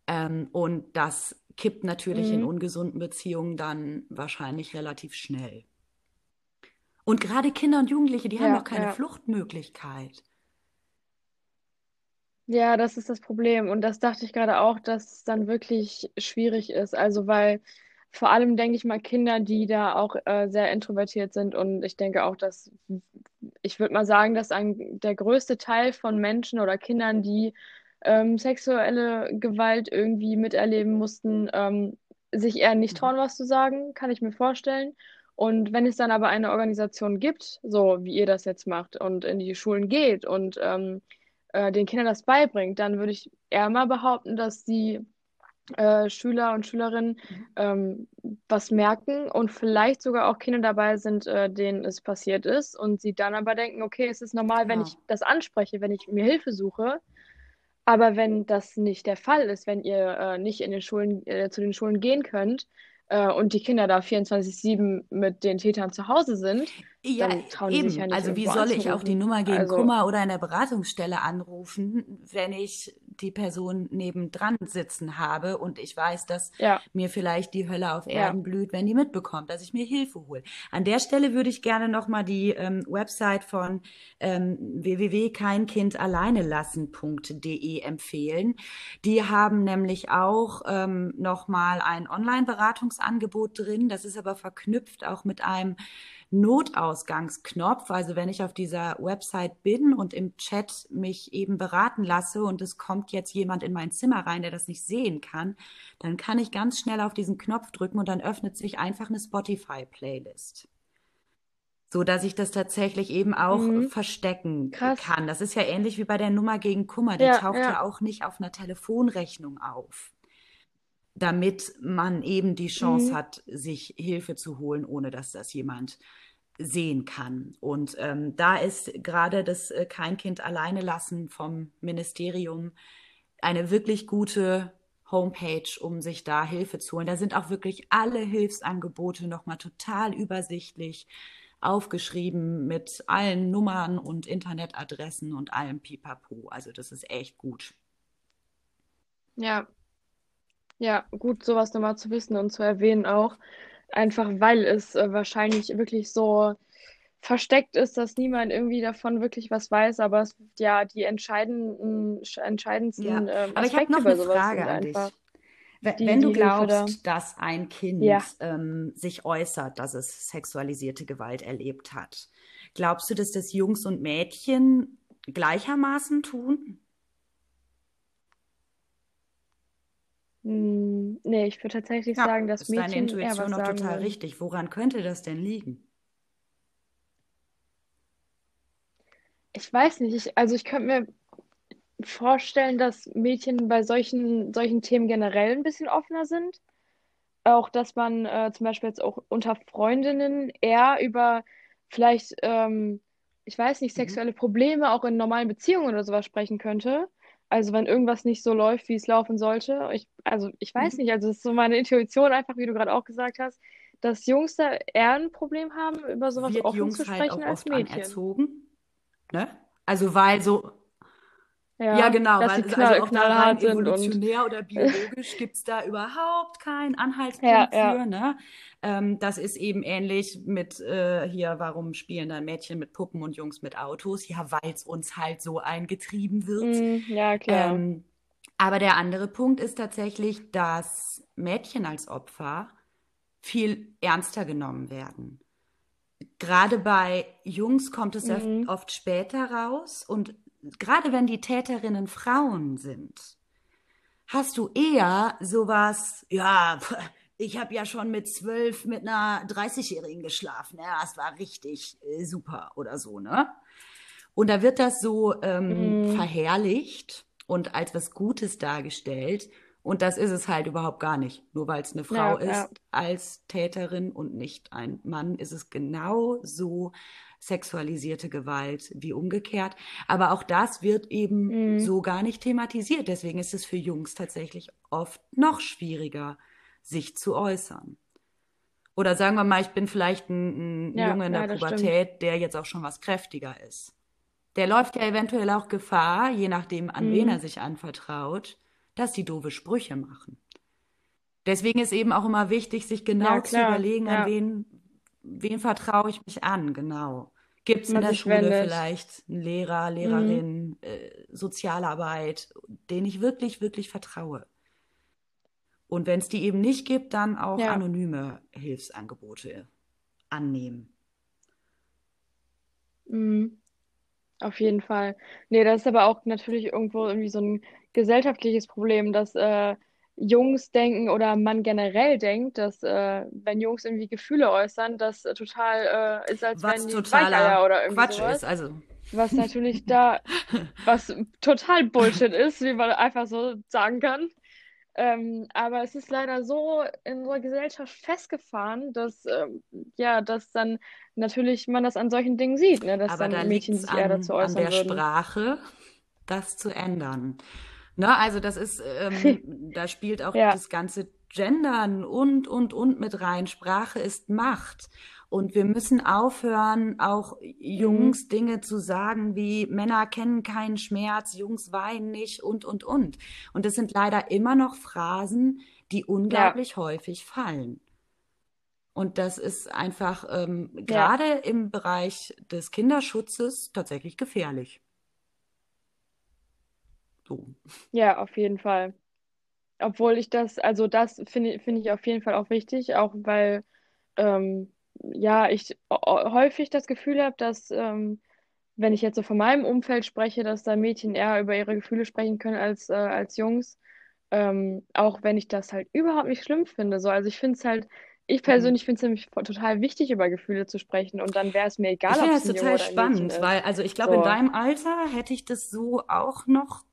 Ähm, und das kippt natürlich mhm. in ungesunden Beziehungen dann wahrscheinlich relativ schnell. Und gerade Kinder und Jugendliche, die ja, haben auch keine ja. Fluchtmöglichkeit. Ja, das ist das Problem. Und das dachte ich gerade auch, dass es dann wirklich schwierig ist. Also, weil vor allem denke ich mal Kinder, die da auch äh, sehr introvertiert sind. Und ich denke auch, dass ich würde mal sagen, dass ein, der größte Teil von Menschen oder Kindern, die ähm, sexuelle Gewalt irgendwie miterleben mussten, ähm, sich eher nicht trauen, was zu sagen, kann ich mir vorstellen. Und wenn es dann aber eine Organisation gibt, so wie ihr das jetzt macht und in die Schulen geht und ähm, äh, den Kindern das beibringt, dann würde ich eher mal behaupten, dass die äh, Schüler und Schülerinnen ähm, was merken und vielleicht sogar auch Kinder dabei sind, äh, denen es passiert ist und sie dann aber denken, okay, es ist normal, wenn ich das anspreche, wenn ich mir Hilfe suche. Aber wenn das nicht der Fall ist, wenn ihr äh, nicht in den Schulen, äh, zu den Schulen gehen könnt, äh, und die Kinder da 24-7 mit den Tätern zu Hause sind, ja, eben. ja Also wie soll ich auch die Nummer gegen also, Kummer oder in der Beratungsstelle anrufen, wenn ich die Person nebendran sitzen habe und ich weiß, dass ja. mir vielleicht die Hölle auf Erden ja. blüht, wenn die mitbekommt, dass ich mir Hilfe hole. An der Stelle würde ich gerne nochmal die ähm, Website von ähm, www.keinkindalleinelassen.de empfehlen. Die haben nämlich auch ähm, nochmal ein Online-Beratungsangebot drin. Das ist aber verknüpft auch mit einem Notausgangsknopf. Also wenn ich auf dieser Website bin und im Chat mich eben beraten lasse und es kommt jetzt jemand in mein Zimmer rein, der das nicht sehen kann, dann kann ich ganz schnell auf diesen Knopf drücken und dann öffnet sich einfach eine Spotify-Playlist. So dass ich das tatsächlich eben auch mhm. verstecken Krass. kann. Das ist ja ähnlich wie bei der Nummer gegen Kummer. Die ja, taucht ja. ja auch nicht auf einer Telefonrechnung auf damit man eben die Chance mhm. hat, sich Hilfe zu holen, ohne dass das jemand sehen kann. Und ähm, da ist gerade das äh, Kein Kind alleine lassen vom Ministerium eine wirklich gute Homepage, um sich da Hilfe zu holen. Da sind auch wirklich alle Hilfsangebote nochmal total übersichtlich aufgeschrieben mit allen Nummern und Internetadressen und allem Pipapo. Also das ist echt gut. Ja, ja, gut, sowas nochmal zu wissen und zu erwähnen auch. Einfach weil es äh, wahrscheinlich wirklich so versteckt ist, dass niemand irgendwie davon wirklich was weiß, aber es ja die entscheidenden, entscheidendsten ja. ähm, aber ich habe noch eine Frage an dich. Wenn, die, wenn du glaubst, da. dass ein Kind ja. ähm, sich äußert, dass es sexualisierte Gewalt erlebt hat, glaubst du, dass das Jungs und Mädchen gleichermaßen tun? Hm, nee, ich würde tatsächlich ja, sagen, dass ist Mädchen deine Intuition noch total würden. richtig. Woran könnte das denn liegen? Ich weiß nicht. Ich, also ich könnte mir vorstellen, dass Mädchen bei solchen, solchen Themen generell ein bisschen offener sind. Auch, dass man äh, zum Beispiel jetzt auch unter Freundinnen eher über vielleicht, ähm, ich weiß nicht, mhm. sexuelle Probleme auch in normalen Beziehungen oder sowas sprechen könnte. Also wenn irgendwas nicht so läuft, wie es laufen sollte. Ich, also ich weiß mhm. nicht, also das ist so meine Intuition einfach, wie du gerade auch gesagt hast, dass Jungs da eher ein Problem haben, über sowas Wird offen Jungs zu sprechen halt als Mädchen. Anerzogen, ne? Also weil so ja, ja, genau, weil also knall, also auch da rein evolutionär oder biologisch gibt es da überhaupt keinen Anhaltspunkt ja, für. Ja. Ne? Ähm, das ist eben ähnlich mit äh, hier, warum spielen dann Mädchen mit Puppen und Jungs mit Autos? Ja, weil es uns halt so eingetrieben wird. Mm, ja, klar. Ähm, aber der andere Punkt ist tatsächlich, dass Mädchen als Opfer viel ernster genommen werden. Gerade bei Jungs kommt es mhm. oft später raus und gerade wenn die Täterinnen Frauen sind, hast du eher sowas, ja, ich habe ja schon mit zwölf mit einer 30-Jährigen geschlafen. Ja, das war richtig äh, super oder so, ne? Und da wird das so ähm, mm. verherrlicht und als was Gutes dargestellt. Und das ist es halt überhaupt gar nicht. Nur weil es eine Frau ja, ist ja. als Täterin und nicht ein Mann, ist es genau so sexualisierte Gewalt wie umgekehrt. Aber auch das wird eben mm. so gar nicht thematisiert. Deswegen ist es für Jungs tatsächlich oft noch schwieriger, sich zu äußern. Oder sagen wir mal, ich bin vielleicht ein, ein ja, Junge in der ja, Pubertät, stimmt. der jetzt auch schon was kräftiger ist. Der läuft ja eventuell auch Gefahr, je nachdem, an mhm. wen er sich anvertraut, dass die doofe Sprüche machen. Deswegen ist eben auch immer wichtig, sich genau ja, zu überlegen, an wen, wen vertraue ich mich an, genau. Gibt es in der Schule wendet. vielleicht einen Lehrer, Lehrerin, mhm. äh, Sozialarbeit, den ich wirklich, wirklich vertraue? Und wenn es die eben nicht gibt, dann auch ja. anonyme Hilfsangebote annehmen. Mhm. Auf jeden Fall. Nee, das ist aber auch natürlich irgendwo irgendwie so ein gesellschaftliches Problem, dass äh, Jungs denken oder man generell denkt, dass äh, wenn Jungs irgendwie Gefühle äußern, das total äh, ist, als was wenn die totaler oder irgendwie Quatsch sowas. ist. Also. Was natürlich da, was total Bullshit ist, wie man einfach so sagen kann. Ähm, aber es ist leider so in unserer Gesellschaft festgefahren, dass ähm, ja, dass dann natürlich man das an solchen Dingen sieht, ne, dass aber dann da Mädchen sich eher dazu äußern an der würden. Sprache, das zu ändern. Ne, also das ist, ähm, da spielt auch ja. das ganze Gendern und und und mit rein. Sprache ist Macht. Und wir müssen aufhören, auch Jungs mhm. Dinge zu sagen wie Männer kennen keinen Schmerz, Jungs weinen nicht und, und, und. Und das sind leider immer noch Phrasen, die unglaublich ja. häufig fallen. Und das ist einfach ähm, ja. gerade im Bereich des Kinderschutzes tatsächlich gefährlich. So. Ja, auf jeden Fall. Obwohl ich das, also das finde finde ich auf jeden Fall auch wichtig, auch weil ähm, ja, ich häufig das Gefühl habe, dass, ähm, wenn ich jetzt so von meinem Umfeld spreche, dass da Mädchen eher über ihre Gefühle sprechen können als, äh, als Jungs. Ähm, auch wenn ich das halt überhaupt nicht schlimm finde. So, also ich finde es halt, ich mhm. persönlich finde es nämlich total wichtig, über Gefühle zu sprechen und dann wäre es mir egal, ich ob es das total spannend, weil also ich glaube, so. in deinem Alter hätte ich das so auch noch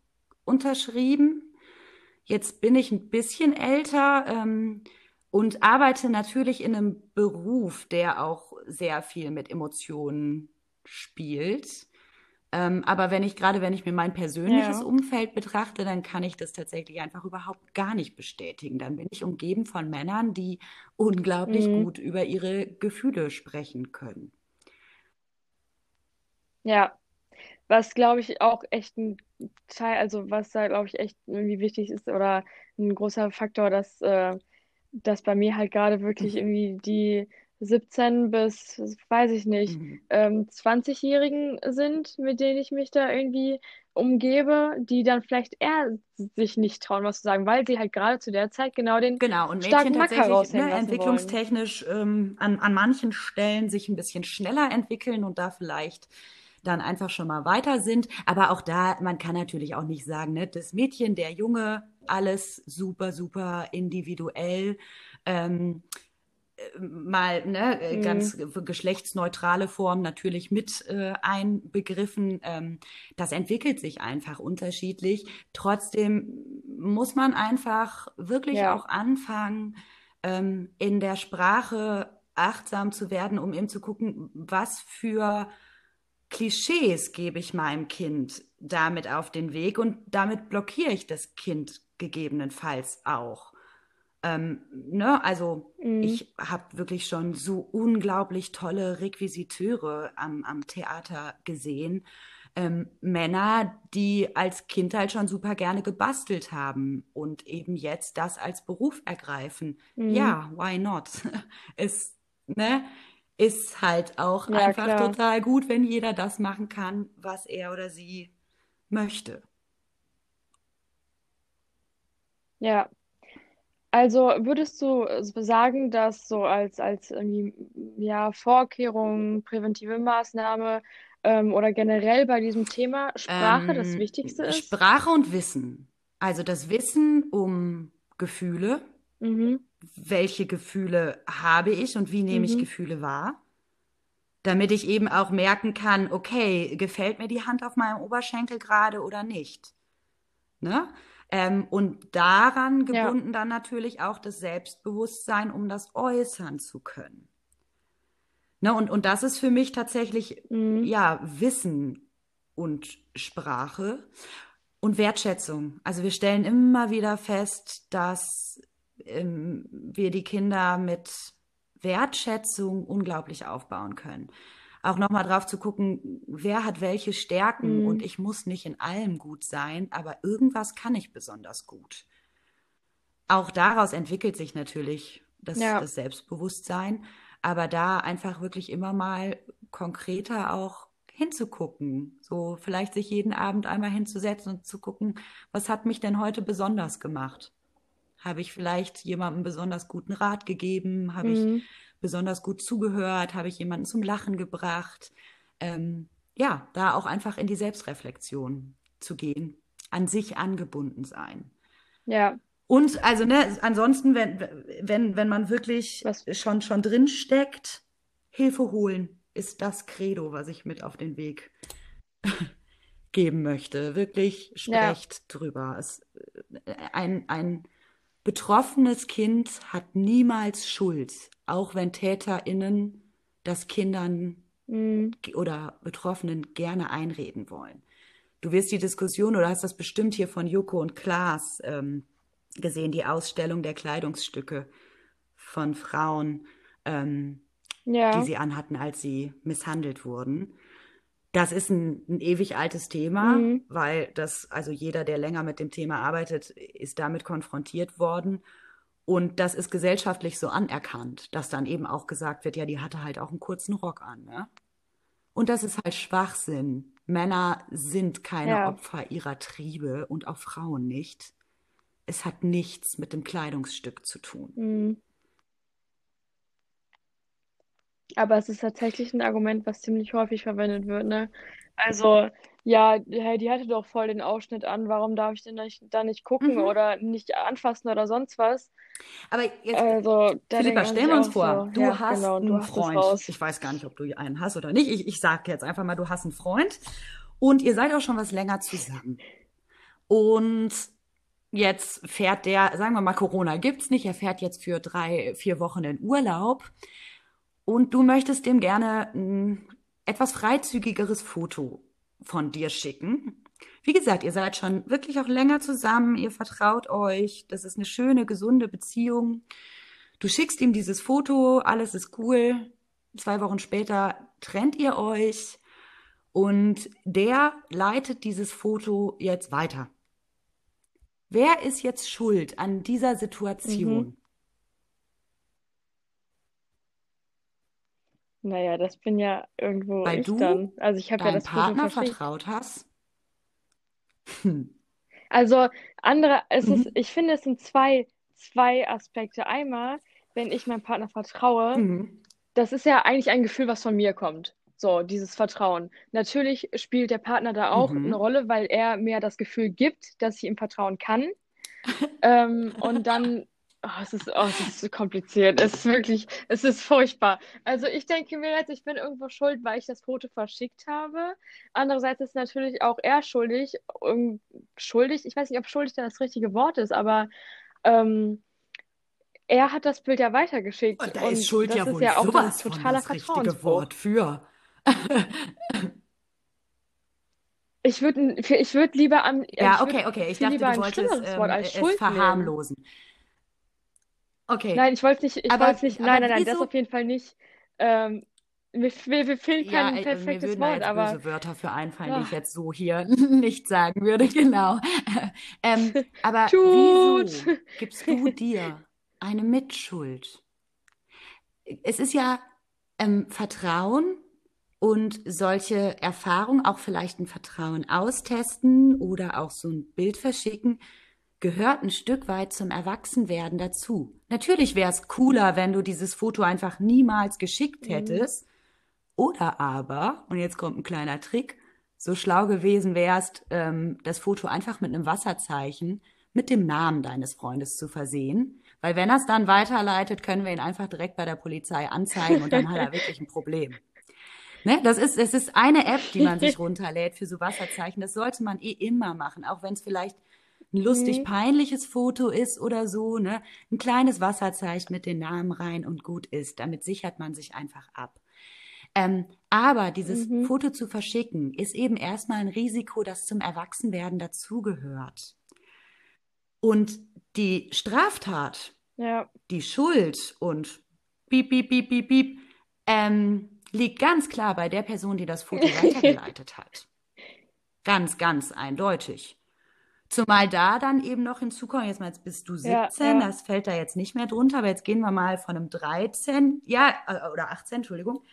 unterschrieben. Jetzt bin ich ein bisschen älter. Ähm, und arbeite natürlich in einem Beruf, der auch sehr viel mit Emotionen spielt. Ähm, aber wenn ich gerade, wenn ich mir mein persönliches ja. Umfeld betrachte, dann kann ich das tatsächlich einfach überhaupt gar nicht bestätigen. Dann bin ich umgeben von Männern, die unglaublich mhm. gut über ihre Gefühle sprechen können. Ja, was glaube ich auch echt ein Teil, also was da glaube ich echt irgendwie wichtig ist oder ein großer Faktor, dass äh, dass bei mir halt gerade wirklich mhm. irgendwie die 17 bis, weiß ich nicht, mhm. ähm, 20-Jährigen sind, mit denen ich mich da irgendwie umgebe, die dann vielleicht eher sich nicht trauen, was zu sagen, weil sie halt gerade zu der Zeit genau den genau, und starken Mädchen tatsächlich ne, entwicklungstechnisch ähm, an, an manchen Stellen sich ein bisschen schneller entwickeln und da vielleicht dann einfach schon mal weiter sind. Aber auch da, man kann natürlich auch nicht sagen, ne, das Mädchen, der Junge, alles super, super individuell. Ähm, mal ne, mhm. ganz geschlechtsneutrale Form natürlich mit äh, einbegriffen. Ähm, das entwickelt sich einfach unterschiedlich. Trotzdem muss man einfach wirklich ja. auch anfangen, ähm, in der Sprache achtsam zu werden, um eben zu gucken, was für Klischees gebe ich meinem Kind damit auf den Weg und damit blockiere ich das Kind gegebenenfalls auch. Ähm, ne? Also mhm. ich habe wirklich schon so unglaublich tolle Requisiteure am, am Theater gesehen. Ähm, Männer, die als Kind halt schon super gerne gebastelt haben und eben jetzt das als Beruf ergreifen. Mhm. Ja, why not? es, ne? Ist halt auch ja, einfach klar. total gut, wenn jeder das machen kann, was er oder sie möchte. Ja. Also würdest du sagen, dass so als, als irgendwie, ja, Vorkehrung, präventive Maßnahme ähm, oder generell bei diesem Thema Sprache ähm, das Wichtigste ist? Sprache und Wissen. Also das Wissen um Gefühle. Mhm. Welche Gefühle habe ich und wie nehme mhm. ich Gefühle wahr? Damit ich eben auch merken kann, okay, gefällt mir die Hand auf meinem Oberschenkel gerade oder nicht? Ne? Ähm, und daran gebunden ja. dann natürlich auch das Selbstbewusstsein, um das äußern zu können. Ne, und, und das ist für mich tatsächlich, mhm. ja, Wissen und Sprache und Wertschätzung. Also wir stellen immer wieder fest, dass ähm, wir die Kinder mit Wertschätzung unglaublich aufbauen können. Auch nochmal drauf zu gucken, wer hat welche Stärken mhm. und ich muss nicht in allem gut sein, aber irgendwas kann ich besonders gut. Auch daraus entwickelt sich natürlich das, ja. das Selbstbewusstsein aber da einfach wirklich immer mal konkreter auch hinzugucken. So vielleicht sich jeden Abend einmal hinzusetzen und zu gucken, was hat mich denn heute besonders gemacht? Habe ich vielleicht jemandem besonders guten Rat gegeben? Habe mhm. ich besonders gut zugehört? Habe ich jemanden zum Lachen gebracht? Ähm, ja, da auch einfach in die Selbstreflexion zu gehen, an sich angebunden sein. Ja. Und also, ne, ansonsten, wenn, wenn, wenn man wirklich was? schon, schon drin steckt, Hilfe holen ist das Credo, was ich mit auf den Weg geben möchte. Wirklich sprecht ja. drüber. Es, ein, ein betroffenes Kind hat niemals Schuld, auch wenn TäterInnen das Kindern mhm. oder Betroffenen gerne einreden wollen. Du wirst die Diskussion oder hast das bestimmt hier von Joko und Klaas ähm, gesehen, die Ausstellung der Kleidungsstücke von Frauen, ähm, ja. die sie anhatten, als sie misshandelt wurden. Das ist ein, ein ewig altes Thema, mhm. weil das, also jeder, der länger mit dem Thema arbeitet, ist damit konfrontiert worden. Und das ist gesellschaftlich so anerkannt, dass dann eben auch gesagt wird, ja, die hatte halt auch einen kurzen Rock an. Ne? Und das ist halt Schwachsinn. Männer sind keine ja. Opfer ihrer Triebe und auch Frauen nicht es hat nichts mit dem Kleidungsstück zu tun. Mhm. Aber es ist tatsächlich ein Argument, was ziemlich häufig verwendet wird, ne? Also, ja, hey, die hatte doch voll den Ausschnitt an, warum darf ich denn nicht, da nicht gucken mhm. oder nicht anfassen oder sonst was? Aber jetzt, also, Philippa, stellen wir uns vor, so, du ja, hast genau, einen du Freund. Ich weiß gar nicht, ob du einen hast oder nicht. Ich, ich sage jetzt einfach mal, du hast einen Freund und ihr seid auch schon was länger zusammen. Und Jetzt fährt der, sagen wir mal, Corona gibt's nicht, er fährt jetzt für drei, vier Wochen in Urlaub und du möchtest dem gerne ein etwas freizügigeres Foto von dir schicken. Wie gesagt, ihr seid schon wirklich auch länger zusammen, ihr vertraut euch, das ist eine schöne, gesunde Beziehung. Du schickst ihm dieses Foto, alles ist cool. Zwei Wochen später trennt ihr euch und der leitet dieses Foto jetzt weiter Wer ist jetzt schuld an dieser Situation? Mhm. Naja, das bin ja irgendwo Weil ich du dann. Also ich habe ja das Partner vertraut hast? Hm. Also andere, es mhm. ist, ich finde, es sind zwei, zwei Aspekte. Einmal, wenn ich meinem Partner vertraue, mhm. das ist ja eigentlich ein Gefühl, was von mir kommt. So, dieses Vertrauen. Natürlich spielt der Partner da auch mhm. eine Rolle, weil er mir das Gefühl gibt, dass ich ihm vertrauen kann. ähm, und dann, oh, es, ist, oh, es ist so kompliziert. Es ist wirklich, es ist furchtbar. Also ich denke mir jetzt, ich bin irgendwo schuld, weil ich das Foto verschickt habe. Andererseits ist natürlich auch er schuldig. schuldig, ich weiß nicht, ob schuldig dann das richtige Wort ist, aber ähm, er hat das Bild ja weitergeschickt. Und da ist Schuld das ja ist wohl ja auch ein totaler von das richtige Wort für. Ich würde ich würd lieber am. Ja, okay, okay. Ich dachte, du wolltest ähm, Wort als es verharmlosen. Okay. Nein, ich wollte nicht. Ich wollte nicht. Nein, nein, nein, das auf jeden Fall nicht. Ähm, mir, mir, mir fehlt kein ja, perfektes mir würden Wort, jetzt aber böse Wörter für einfallen, die ich jetzt so hier nicht sagen würde, genau. ähm, aber wieso gibst du dir eine Mitschuld? Es ist ja ähm, Vertrauen und solche Erfahrungen, auch vielleicht ein Vertrauen austesten oder auch so ein Bild verschicken, gehört ein Stück weit zum Erwachsenwerden dazu. Natürlich wäre es cooler, wenn du dieses Foto einfach niemals geschickt mhm. hättest mhm. Oder aber, und jetzt kommt ein kleiner Trick, so schlau gewesen wärst, ähm, das Foto einfach mit einem Wasserzeichen mit dem Namen deines Freundes zu versehen. Weil wenn er es dann weiterleitet, können wir ihn einfach direkt bei der Polizei anzeigen und dann hat er wirklich ein Problem. Ne? Das ist, es ist eine App, die man sich runterlädt für so Wasserzeichen. Das sollte man eh immer machen, auch wenn es vielleicht ein lustig mhm. peinliches Foto ist oder so, ne? Ein kleines Wasserzeichen mit den Namen rein und gut ist. Damit sichert man sich einfach ab. Ähm, aber dieses mhm. Foto zu verschicken, ist eben erstmal ein Risiko, das zum Erwachsenwerden dazugehört. Und die Straftat, ja. die Schuld und piep, piep, piep, piep, piep, ähm, liegt ganz klar bei der Person, die das Foto weitergeleitet hat. Ganz, ganz eindeutig. Zumal da dann eben noch hinzukommen, jetzt mal, jetzt bist du 17, ja, ja. das fällt da jetzt nicht mehr drunter, aber jetzt gehen wir mal von einem 13, ja, äh, oder 18, Entschuldigung,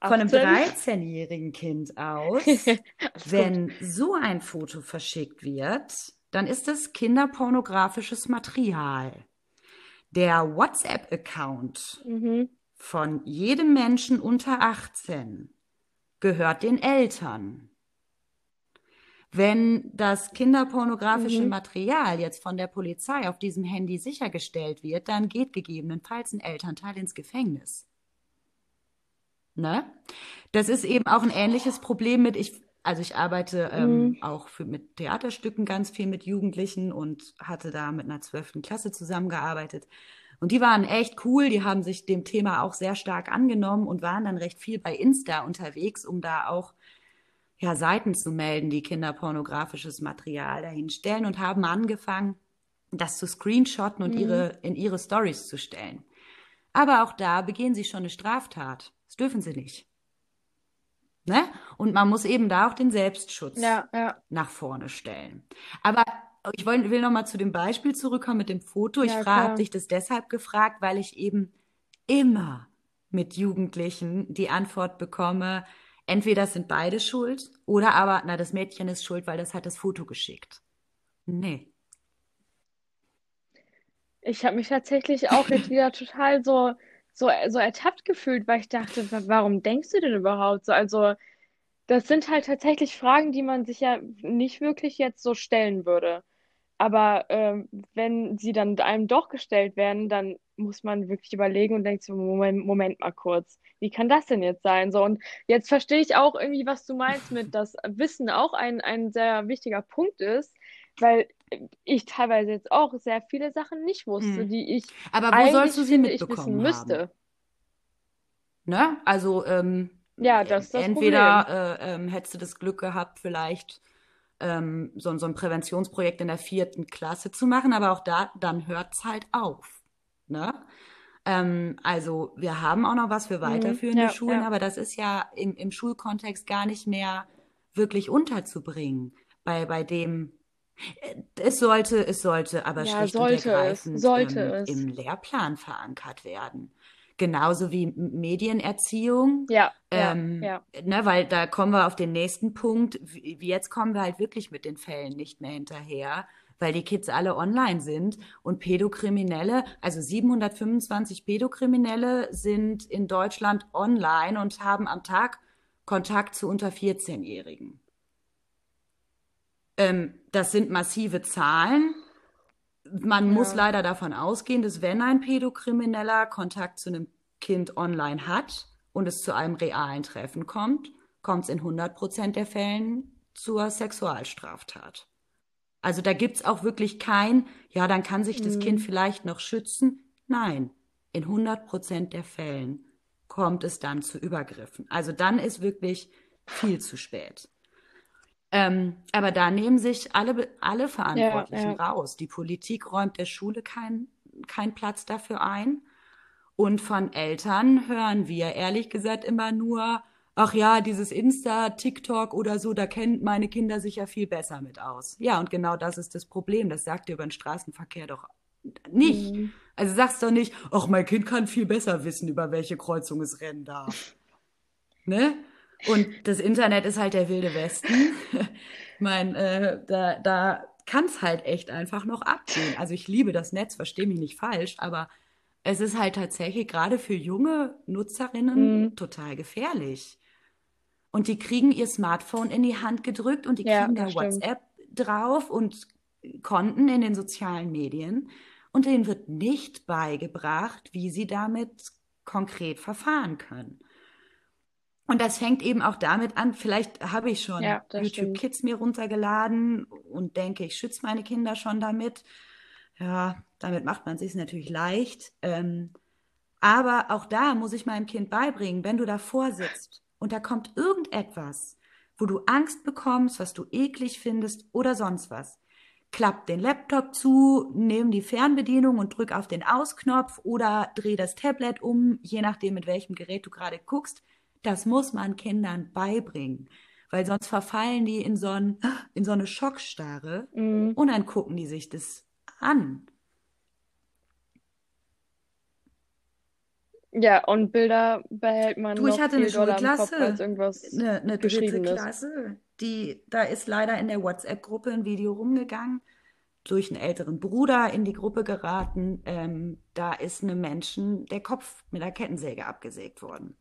von einem 13-jährigen Kind aus. wenn so ein Foto verschickt wird, dann ist es kinderpornografisches Material. Der WhatsApp-Account mhm. von jedem Menschen unter 18 gehört den Eltern. Wenn das kinderpornografische mhm. Material jetzt von der Polizei auf diesem Handy sichergestellt wird, dann geht gegebenenfalls ein Elternteil ins Gefängnis. Ne? Das ist eben auch ein ähnliches Problem mit, ich, also ich arbeite ähm, mhm. auch für, mit Theaterstücken ganz viel mit Jugendlichen und hatte da mit einer zwölften Klasse zusammengearbeitet. Und die waren echt cool, die haben sich dem Thema auch sehr stark angenommen und waren dann recht viel bei Insta unterwegs, um da auch ja, Seiten zu melden, die kinderpornografisches Material dahinstellen und haben angefangen, das zu screenshotten und mhm. ihre, in ihre Stories zu stellen. Aber auch da begehen sie schon eine Straftat. Das dürfen sie nicht. Ne? Und man muss eben da auch den Selbstschutz ja, ja. nach vorne stellen. Aber ich will, will noch mal zu dem Beispiel zurückkommen mit dem Foto. Ich ja, habe dich das deshalb gefragt, weil ich eben immer mit Jugendlichen die Antwort bekomme, entweder sind beide schuld oder aber, na, das Mädchen ist schuld, weil das hat das Foto geschickt. Nee. Ich habe mich tatsächlich auch jetzt wieder total so, so, so ertappt gefühlt, weil ich dachte, warum denkst du denn überhaupt so? Also, das sind halt tatsächlich Fragen, die man sich ja nicht wirklich jetzt so stellen würde. Aber ähm, wenn sie dann einem doch gestellt werden, dann muss man wirklich überlegen und denkt so, Moment, Moment mal kurz, wie kann das denn jetzt sein? So, und jetzt verstehe ich auch irgendwie, was du meinst mit, dass Wissen auch ein, ein sehr wichtiger Punkt ist, weil ich teilweise jetzt auch sehr viele Sachen nicht wusste, hm. die ich Aber wo sollst du sie finde, mitbekommen ich wissen müsste. Ne? Also ähm, ja, das das entweder äh, ähm, hättest du das Glück gehabt, vielleicht ähm, so, so ein Präventionsprojekt in der vierten Klasse zu machen, aber auch da, dann hört es halt auf. Ne? Ähm, also wir haben auch noch was für mhm. weiterführende ja, Schulen, ja. aber das ist ja im, im Schulkontext gar nicht mehr wirklich unterzubringen. Bei, bei dem, äh, es sollte, es sollte aber ja, schlicht sollte und ergreifend es, sollte ähm, es. im Lehrplan verankert werden genauso wie Medienerziehung. Ja, ähm, ja, ja. Ne, weil da kommen wir auf den nächsten Punkt. Jetzt kommen wir halt wirklich mit den Fällen nicht mehr hinterher, weil die Kids alle online sind und Pädokriminelle, also 725 Pädokriminelle sind in Deutschland online und haben am Tag Kontakt zu unter 14-Jährigen. Ähm, das sind massive Zahlen man ja. muss leider davon ausgehen, dass wenn ein Pädokrimineller Kontakt zu einem Kind online hat und es zu einem realen Treffen kommt, kommt es in 100 Prozent der Fällen zur Sexualstraftat. Also da gibt es auch wirklich kein, ja, dann kann sich das mhm. Kind vielleicht noch schützen. Nein, in 100 Prozent der Fällen kommt es dann zu Übergriffen. Also dann ist wirklich viel zu spät. Ähm, aber da nehmen sich alle, alle Verantwortlichen ja, ja. raus. Die Politik räumt der Schule keinen kein Platz dafür ein. Und von Eltern hören wir ehrlich gesagt immer nur, ach ja, dieses Insta, TikTok oder so, da kennen meine Kinder sich ja viel besser mit aus. Ja, und genau das ist das Problem. Das sagt ihr über den Straßenverkehr doch nicht. Mhm. Also sagst doch nicht, ach, mein Kind kann viel besser wissen, über welche Kreuzung es rennen darf. ne? Und das Internet ist halt der wilde Westen. ich meine, äh, da, da kann es halt echt einfach noch abgehen. Also ich liebe das Netz, verstehe mich nicht falsch, aber es ist halt tatsächlich gerade für junge Nutzerinnen mhm. total gefährlich. Und die kriegen ihr Smartphone in die Hand gedrückt und die Ja, kriegen da. WhatsApp drauf und Konten in den sozialen Medien. Und denen wird nicht beigebracht, wie sie damit konkret verfahren können. Und das fängt eben auch damit an, vielleicht habe ich schon Ja, YouTube stimmt. Kids mir runtergeladen und denke, ich schütze meine Kinder schon damit. Ja, damit macht man sich natürlich leicht. Ähm, aber auch da muss ich meinem Kind beibringen, wenn du davor sitzt und da kommt irgendetwas, wo du Angst bekommst, was du eklig findest oder sonst was, klapp den Laptop zu, nimm die Fernbedienung und drück auf den Ausknopf oder dreh das Tablet um, je nachdem, mit welchem Gerät du gerade guckst. Das muss man Kindern beibringen, weil sonst verfallen die in so, ein, in so eine Schockstarre Mhm. und dann gucken die sich das an. Ja, und Bilder behält man Du, ich noch hatte eine viel doller im Kopf Schulklasse, als irgendwas eine, eine dritte. Klasse, die, da ist leider in der WhatsApp-Gruppe ein Video rumgegangen, durch einen älteren Bruder in die Gruppe geraten. Ähm, da ist einem Menschen der Kopf mit einer Kettensäge abgesägt worden.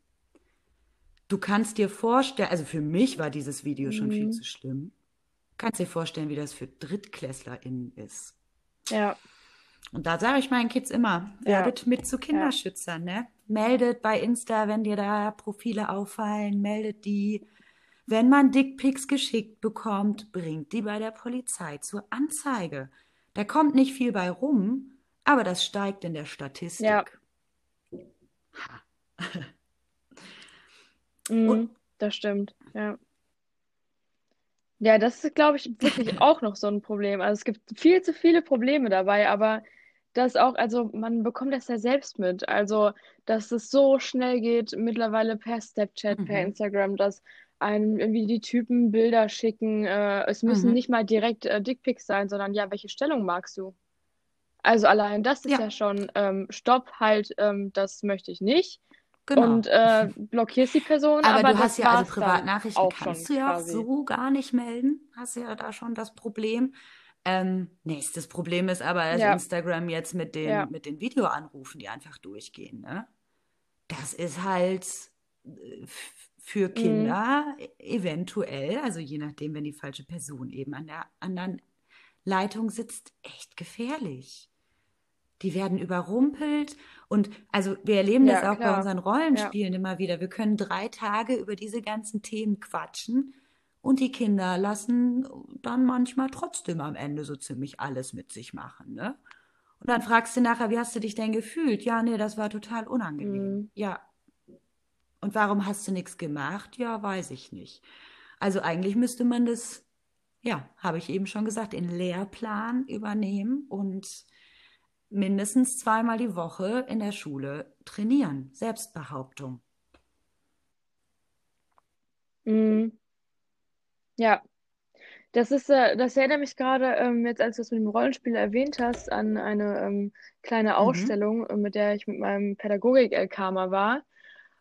Du kannst dir vorstellen, also für mich war dieses Video schon viel Mhm. zu schlimm. Kannst dir vorstellen, wie das für DrittklässlerInnen ist. Ja, Und da sage ich meinen Kids immer, ja, werdet mit zu ja. Kinderschützern, ne? Meldet bei Insta, wenn dir da Profile auffallen, meldet die. Wenn man Dickpics geschickt bekommt, bringt die bei der Polizei zur Anzeige. Da kommt nicht viel bei rum, aber das steigt in der Ja, Statistik. mhm, Und das stimmt. Ja. Ja, das ist, glaube ich, wirklich auch noch so ein Problem. Also es gibt viel zu viele Probleme dabei, aber das auch, also man bekommt das ja selbst mit. Also, dass es so schnell geht, mittlerweile per Snapchat, per mhm, Instagram, dass einem irgendwie die Typen Bilder schicken. Äh, es müssen mhm. nicht mal direkt äh, Dickpics sein, sondern ja, welche Stellung magst du? Also allein das ist Ja, ja schon ähm, Stopp, halt, ähm, das möchte ich nicht. Genau. Und äh, blockierst die Person, Aber aber du hast ja, also Privatnachrichten kannst du ja auch quasi. so gar nicht melden. Hast ja da schon das Problem. Ähm, nächstes Problem ist aber, dass Ja, Instagram jetzt mit ja, den, mit den Videoanrufen, die einfach durchgehen, ne? Das ist halt äh, für mhm. Kinder eventuell, also je nachdem, wenn die falsche Person eben an der anderen Leitung sitzt, echt gefährlich. Die werden überrumpelt und also wir erleben das Ja, auch bei klar. unseren Ja, Rollenspielen immer wieder. Wir können drei Tage über diese ganzen Themen quatschen und die Kinder lassen dann manchmal trotzdem am Ende so ziemlich alles mit sich machen, ne? Und dann fragst du nachher, wie hast du dich denn gefühlt? Ja, nee, das war total unangenehm. mhm. Ja, und warum hast du nichts gemacht? Ja, weiß ich nicht. Also eigentlich müsste man das, ja, habe ich eben schon gesagt, in Lehrplan übernehmen und mindestens zweimal die Woche in der Schule trainieren. Selbstbehauptung. Mhm. Ja, das ist, äh, das erinnert mich gerade, ähm, jetzt als du es mit dem Rollenspiel erwähnt hast, an eine ähm, kleine Mhm. Ausstellung, äh, mit der ich mit meinem Pädagogik-LK mal war.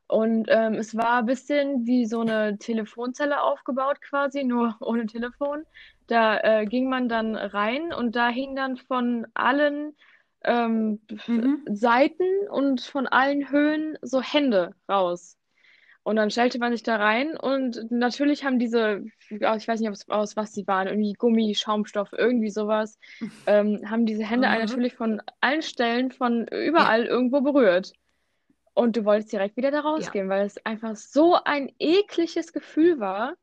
Und ähm, es war ein bisschen wie so eine Telefonzelle aufgebaut quasi, nur ohne Telefon. Da äh, ging man dann rein und da hing dann von allen ähm, Mhm. Seiten und von allen Höhen so Hände raus. Und dann stellte man sich da rein und natürlich haben diese, ja, ich weiß nicht, aus, aus was sie waren, irgendwie Gummi, Schaumstoff, irgendwie sowas, ähm, haben diese Hände Mhm. natürlich von allen Stellen, von Ja, überall irgendwo berührt. Und du wolltest direkt wieder da ja. rausgehen, weil es einfach so ein ekliges Gefühl war.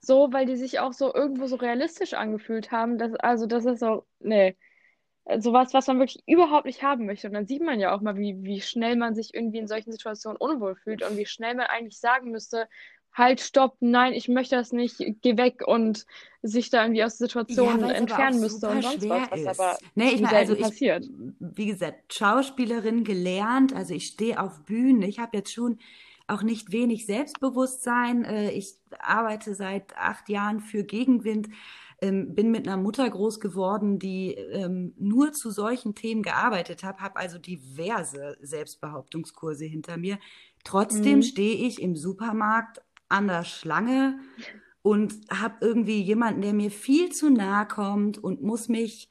So, weil die sich auch so irgendwo so realistisch angefühlt haben, dass, also das ist so, nee, sowas, was man wirklich überhaupt nicht haben möchte. Und dann sieht man ja auch mal, wie, wie schnell man sich irgendwie in solchen Situationen unwohl fühlt und wie schnell man eigentlich sagen müsste, halt, stopp, nein, ich möchte das nicht, geh weg und sich da irgendwie aus der Ja, entfernen müsste und sonst was, was aber. Nee, ich wie meine, also ich, passiert. wie gesagt, Schauspielerin gelernt, also ich stehe auf Bühnen, ich habe jetzt schon auch nicht wenig Selbstbewusstsein. Äh, Ich arbeite seit acht Jahren für Gegenwind, ähm, bin mit einer Mutter groß geworden, die ähm, nur zu solchen Themen gearbeitet hat, habe also diverse Selbstbehauptungskurse hinter mir. Trotzdem Mhm. stehe ich im Supermarkt an der Schlange und habe irgendwie jemanden, der mir viel zu nahe kommt und muss mich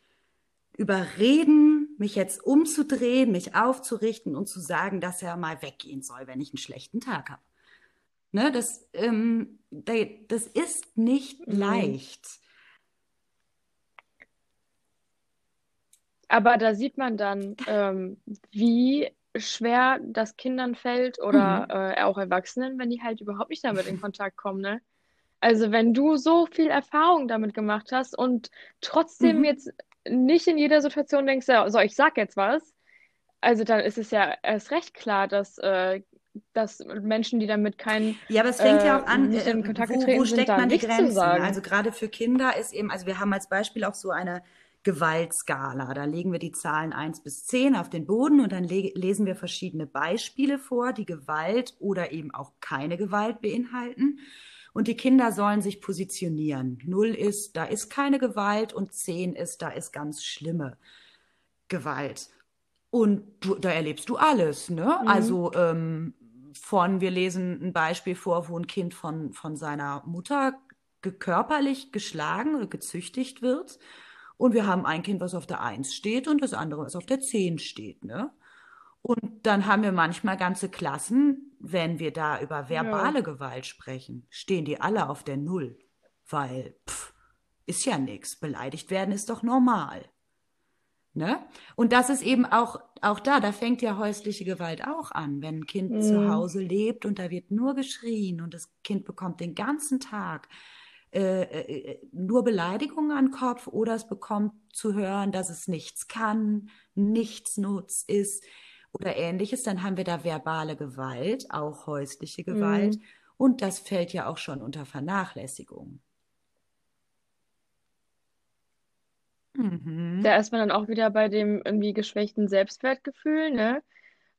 überreden, mich jetzt umzudrehen, mich aufzurichten und zu sagen, dass er mal weggehen soll, wenn ich einen schlechten Tag habe. Ne, das, ähm, das ist nicht mhm. leicht. Aber da sieht man dann, ähm, wie schwer das Kindern fällt oder mhm. äh, auch Erwachsenen, wenn die halt überhaupt nicht damit in Kontakt kommen, ne? Also wenn du so viel Erfahrung damit gemacht hast und trotzdem mhm. jetzt nicht in jeder Situation denkst, ja, so, ich sag jetzt was, also dann ist es ja erst recht klar, dass, äh, dass Menschen, die damit keinen Ja, aber es fängt äh, ja auch an, in Kontakt wo, wo steckt sind, man die Grenzen? Also gerade für Kinder ist eben, also wir haben als Beispiel auch so eine Gewaltskala. Da legen wir die Zahlen 1 bis 10 auf den Boden und dann le lesen wir verschiedene Beispiele vor, die Gewalt oder eben auch keine Gewalt beinhalten. Und die Kinder sollen sich positionieren. Null ist, da ist keine Gewalt und 10 ist, da ist ganz schlimme Gewalt. Und du, da erlebst du alles, ne? Mhm. Also ähm, von, wir lesen ein Beispiel vor, wo ein Kind von, von seiner Mutter körperlich geschlagen oder gezüchtigt wird und wir haben ein Kind, was auf der 1 steht und das andere, was auf der 10 steht. Ne? Und dann haben wir manchmal ganze Klassen, wenn wir da über verbale ja. Gewalt sprechen, stehen die alle auf der Null. Weil, pff, ist ja nichts. Beleidigt werden ist doch normal. Ne? Und das ist eben auch, auch da, da fängt ja häusliche Gewalt auch an, wenn ein Kind mhm. zu Hause lebt und da wird nur geschrien und das Kind bekommt den ganzen Tag äh, äh, nur Beleidigungen an Kopf oder es bekommt zu hören, dass es nichts kann, nichts nutz ist oder ähnliches, dann haben wir da verbale Gewalt, auch häusliche Gewalt. Mhm. Und das fällt ja auch schon unter Vernachlässigung. Mhm. Da ist man dann auch wieder bei dem irgendwie geschwächten Selbstwertgefühl, ne?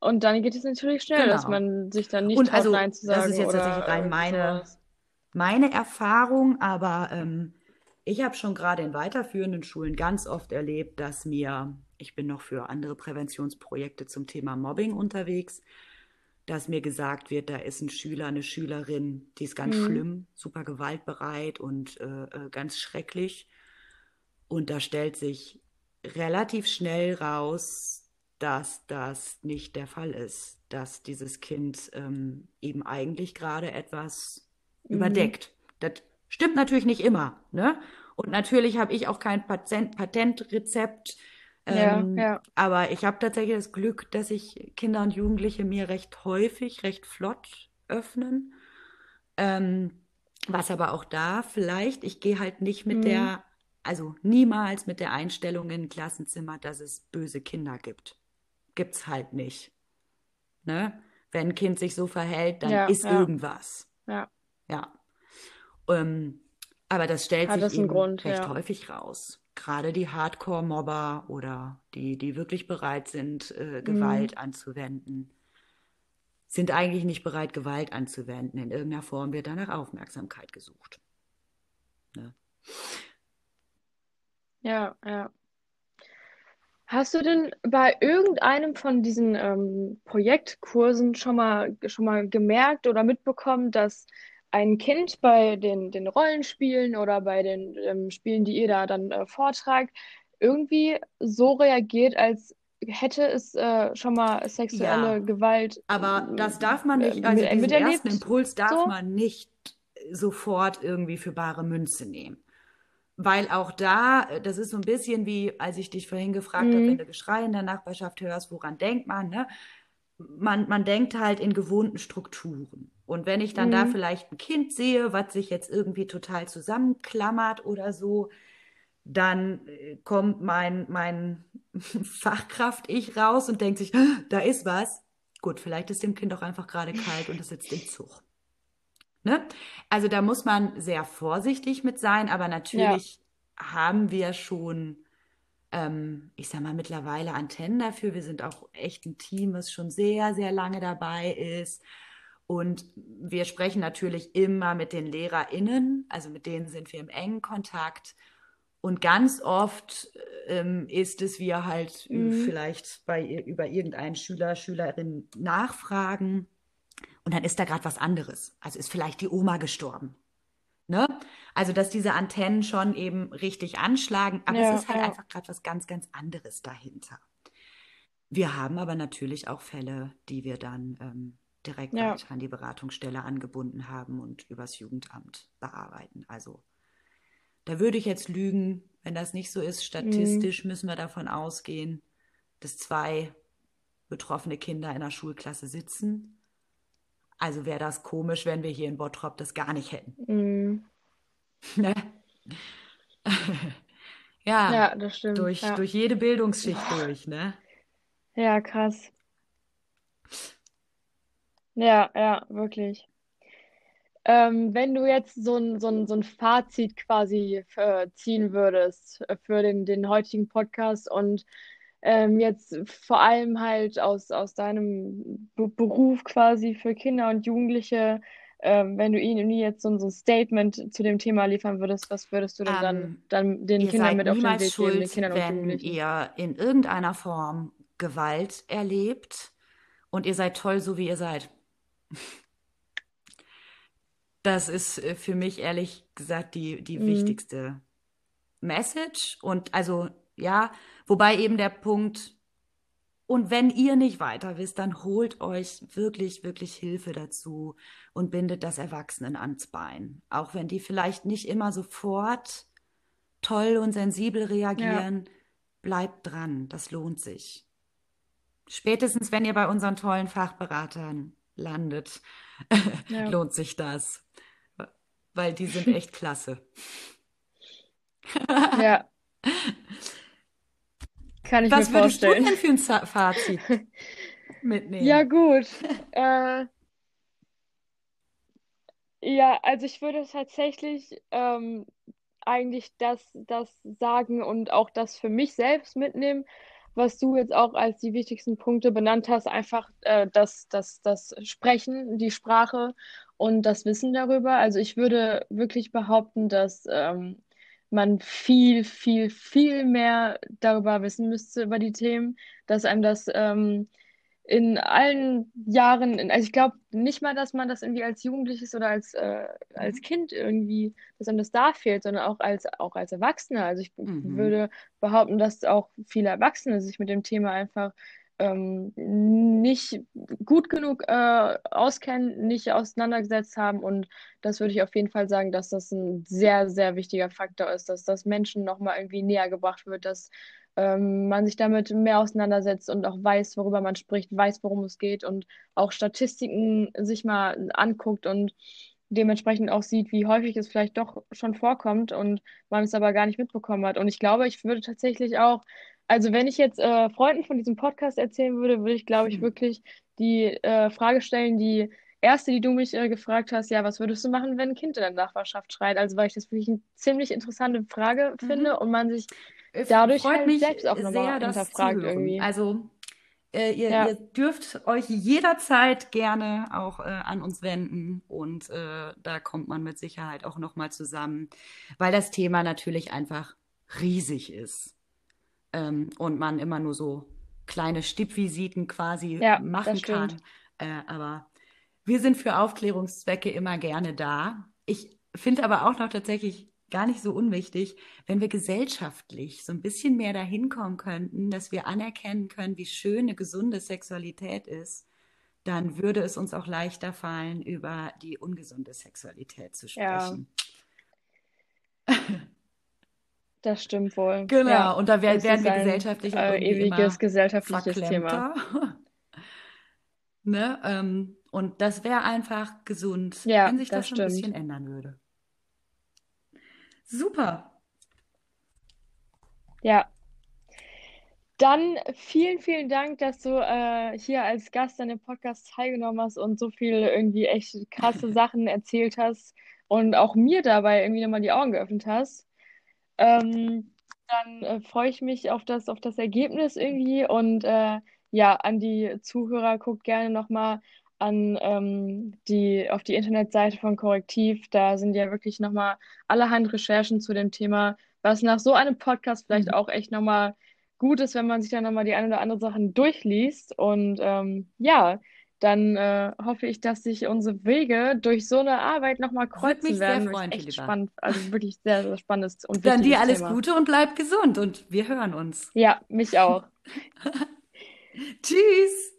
Und dann geht es natürlich schnell, genau. dass man sich dann nicht und also, Nein zu sagen. Das ist jetzt tatsächlich rein meine, sowas meine Erfahrung, aber ähm, ich habe schon gerade in weiterführenden Schulen ganz oft erlebt, dass mir, ich bin noch für andere Präventionsprojekte zum Thema Mobbing unterwegs, dass mir gesagt wird, da ist ein Schüler, eine Schülerin, die ist ganz mhm. schlimm, super gewaltbereit und äh, äh, ganz schrecklich. Und da stellt sich relativ schnell raus, dass das nicht der Fall ist, dass dieses Kind ähm, eben eigentlich gerade etwas mhm. überdeckt. Das stimmt natürlich nicht immer. Ne? Und natürlich habe ich auch kein Patent Patentrezept. Ähm, ja, ja. Aber ich habe tatsächlich das Glück, dass sich Kinder und Jugendliche mir recht häufig, recht flott öffnen. Ähm, was aber auch da vielleicht, ich gehe halt nicht mit mhm. der, also niemals mit der Einstellung in ein Klassenzimmer, dass es böse Kinder gibt. Gibt's halt nicht. Ne? Wenn ein Kind sich so verhält, dann ja, ist irgendwas. Ja. Ja. Ähm, aber das stellt Hat sich eben Grund, recht ja. häufig raus. Gerade die Hardcore-Mobber oder die, die wirklich bereit sind, äh, Gewalt mhm. anzuwenden, sind eigentlich nicht bereit, Gewalt anzuwenden. In irgendeiner Form wird danach Aufmerksamkeit gesucht. Ne? Ja, ja. Hast du denn bei irgendeinem von diesen ähm, Projektkursen schon mal, schon mal gemerkt oder mitbekommen, dass ein Kind bei den, den Rollenspielen oder bei den ähm, Spielen, die ihr da dann äh, vortragt, irgendwie so reagiert, als hätte es äh, schon mal sexuelle ja, Gewalt. Aber das darf man nicht, also äh, diesen ersten Impuls darf so? man nicht sofort irgendwie für bare Münze nehmen. Weil auch da, das ist so ein bisschen wie, als ich dich vorhin gefragt mhm. habe, wenn du Geschrei in der Nachbarschaft hörst, woran denkt man, ne? Man, man denkt halt in gewohnten Strukturen. Und wenn ich dann mhm. da vielleicht ein Kind sehe, was sich jetzt irgendwie total zusammenklammert oder so, dann äh, kommt mein, mein Fachkraft-Ich raus und denkt sich, da ist was. Gut, vielleicht ist dem Kind auch einfach gerade kalt und es sitzt im Zug. Ne? Also da muss man sehr vorsichtig mit sein, aber natürlich ja. haben wir schon, ähm, ich sag mal, mittlerweile Antennen dafür. Wir sind auch echt ein Team, was schon sehr, sehr lange dabei ist. Und wir sprechen natürlich immer mit den LehrerInnen, also mit denen sind wir im engen Kontakt. Und ganz oft ähm, ist es, wir halt mhm. vielleicht bei, über irgendeinen Schüler, Schülerin nachfragen. Und dann ist da gerade was anderes. Also ist vielleicht die Oma gestorben. Ne? Also, dass diese Antennen schon eben richtig anschlagen, aber ja, es ist halt ja. einfach gerade was ganz, ganz anderes dahinter. Wir haben aber natürlich auch Fälle, die wir dann ähm, direkt ja. an die Beratungsstelle angebunden haben und übers Jugendamt bearbeiten. Also da würde ich jetzt lügen, wenn das nicht so ist. Statistisch mhm. müssen wir davon ausgehen, dass zwei betroffene Kinder in der Schulklasse sitzen. Also wäre das komisch, wenn wir hier in Bottrop das gar nicht hätten. Mhm. ne? ja, ja, das stimmt. Durch, ja. durch jede Bildungsschicht durch, ne? Ja, krass. Ja, ja, wirklich. Ähm, wenn du jetzt so ein, so ein, so ein Fazit quasi äh, ziehen würdest für den, den heutigen Podcast und ähm, jetzt vor allem halt aus, aus deinem B Beruf quasi für Kinder und Jugendliche, ähm, wenn du ihnen jetzt so, ein Statement zu dem Thema liefern würdest, was würdest du denn dann, ähm, dann den Kindern mit auf den Weg schuld, geben, den Kindern und Jugendlichen? Wenn ihr in irgendeiner Form Gewalt erlebt und ihr seid toll, so wie ihr seid. Das ist äh, für mich ehrlich gesagt die, die mhm. wichtigste Message. Und also, ja, wobei eben der Punkt, und wenn ihr nicht weiter wisst, dann holt euch wirklich, wirklich Hilfe dazu und bindet das Erwachsenen ans Bein. Auch wenn die vielleicht nicht immer sofort toll und sensibel reagieren, ja. bleibt dran, das lohnt sich. Spätestens, wenn ihr bei unseren tollen Fachberatern landet, ja. lohnt sich das. Weil die sind echt klasse. ja. Kann ich Was mir vorstellen. Was würdest du denn für ein Fazit mitnehmen? Ja, gut. Äh, ja, also ich würde tatsächlich ähm, eigentlich das, das sagen und auch das für mich selbst mitnehmen, was du jetzt auch als die wichtigsten Punkte benannt hast, einfach äh, das, das, das Sprechen, die Sprache und das Wissen darüber. Also ich würde wirklich behaupten, dass ähm, man viel, viel, viel mehr darüber wissen müsste, über die Themen, dass einem das ähm, in allen Jahren, also ich glaube nicht mal, dass man das irgendwie als Jugendliches oder als, äh, als mhm. Kind irgendwie, dass einem das da fehlt, sondern auch als, auch als Erwachsener. Also ich mhm. würde behaupten, dass auch viele Erwachsene sich mit dem Thema einfach ähm, nicht gut genug äh, auskennen, nicht auseinandergesetzt haben. Und das würde ich auf jeden Fall sagen, dass das ein sehr, sehr wichtiger Faktor ist, dass das Menschen nochmal irgendwie näher gebracht wird, dass ähm, man sich damit mehr auseinandersetzt und auch weiß, worüber man spricht, weiß, worum es geht und auch Statistiken sich mal anguckt und dementsprechend auch sieht, wie häufig es vielleicht doch schon vorkommt und man es aber gar nicht mitbekommen hat. Und ich glaube, ich würde tatsächlich auch, also wenn ich jetzt äh, Freunden von diesem Podcast erzählen würde, würde ich, glaube ich, hm. wirklich die äh, Frage stellen, die erste, die du mich äh, gefragt hast, ja, was würdest du machen, wenn ein Kind in der Nachbarschaft schreit? Also weil ich das wirklich eine ziemlich interessante Frage mhm. finde und man sich dadurch Freut halt selbst auch nochmal hinterfragt irgendwie. Also äh, ihr, ja. ihr, dürft euch jederzeit gerne auch äh, an uns wenden und äh, da kommt man mit Sicherheit auch nochmal zusammen, weil das Thema natürlich einfach riesig ist ähm, und man immer nur so kleine Stippvisiten quasi ja, machen kann. Äh, aber wir sind für Aufklärungszwecke immer gerne da. Ich finde aber auch noch tatsächlich gar nicht so unwichtig, wenn wir gesellschaftlich so ein bisschen mehr dahin kommen könnten, dass wir anerkennen können, wie schön eine gesunde Sexualität ist, dann würde es uns auch leichter fallen, über die ungesunde Sexualität zu sprechen. Ja. Das stimmt wohl. Genau, ja, und da werden, werden wir gesellschaftlich ein, äh, ewiges gesellschaftliches Thema. ne? Ähm, und das wäre einfach gesund, ja, wenn sich das, das ein bisschen ändern würde. Super. Ja. Dann vielen, vielen Dank, dass du äh, hier als Gast an dem Podcast teilgenommen hast und so viele irgendwie echt krasse Sachen erzählt hast und auch mir dabei irgendwie nochmal die Augen geöffnet hast. Ähm, dann äh, freue ich mich auf das, auf das Ergebnis irgendwie und äh, ja, an die Zuhörer, guckt gerne nochmal an ähm, die, auf die Internetseite von Korrektiv. Da sind ja wirklich nochmal allerhand Recherchen zu dem Thema, was nach so einem Podcast vielleicht mhm. auch echt nochmal gut ist, wenn man sich dann nochmal die eine oder andere Sachen durchliest. Und ähm, ja, dann äh, hoffe ich, dass sich unsere Wege durch so eine Arbeit nochmal kreuzen mich werden. Sehr freuen, echt lieber. spannend. Also wirklich sehr, sehr spannendes und Dann dir alles Thema. Gute und bleib gesund und wir hören uns. Ja, mich auch. Tschüss.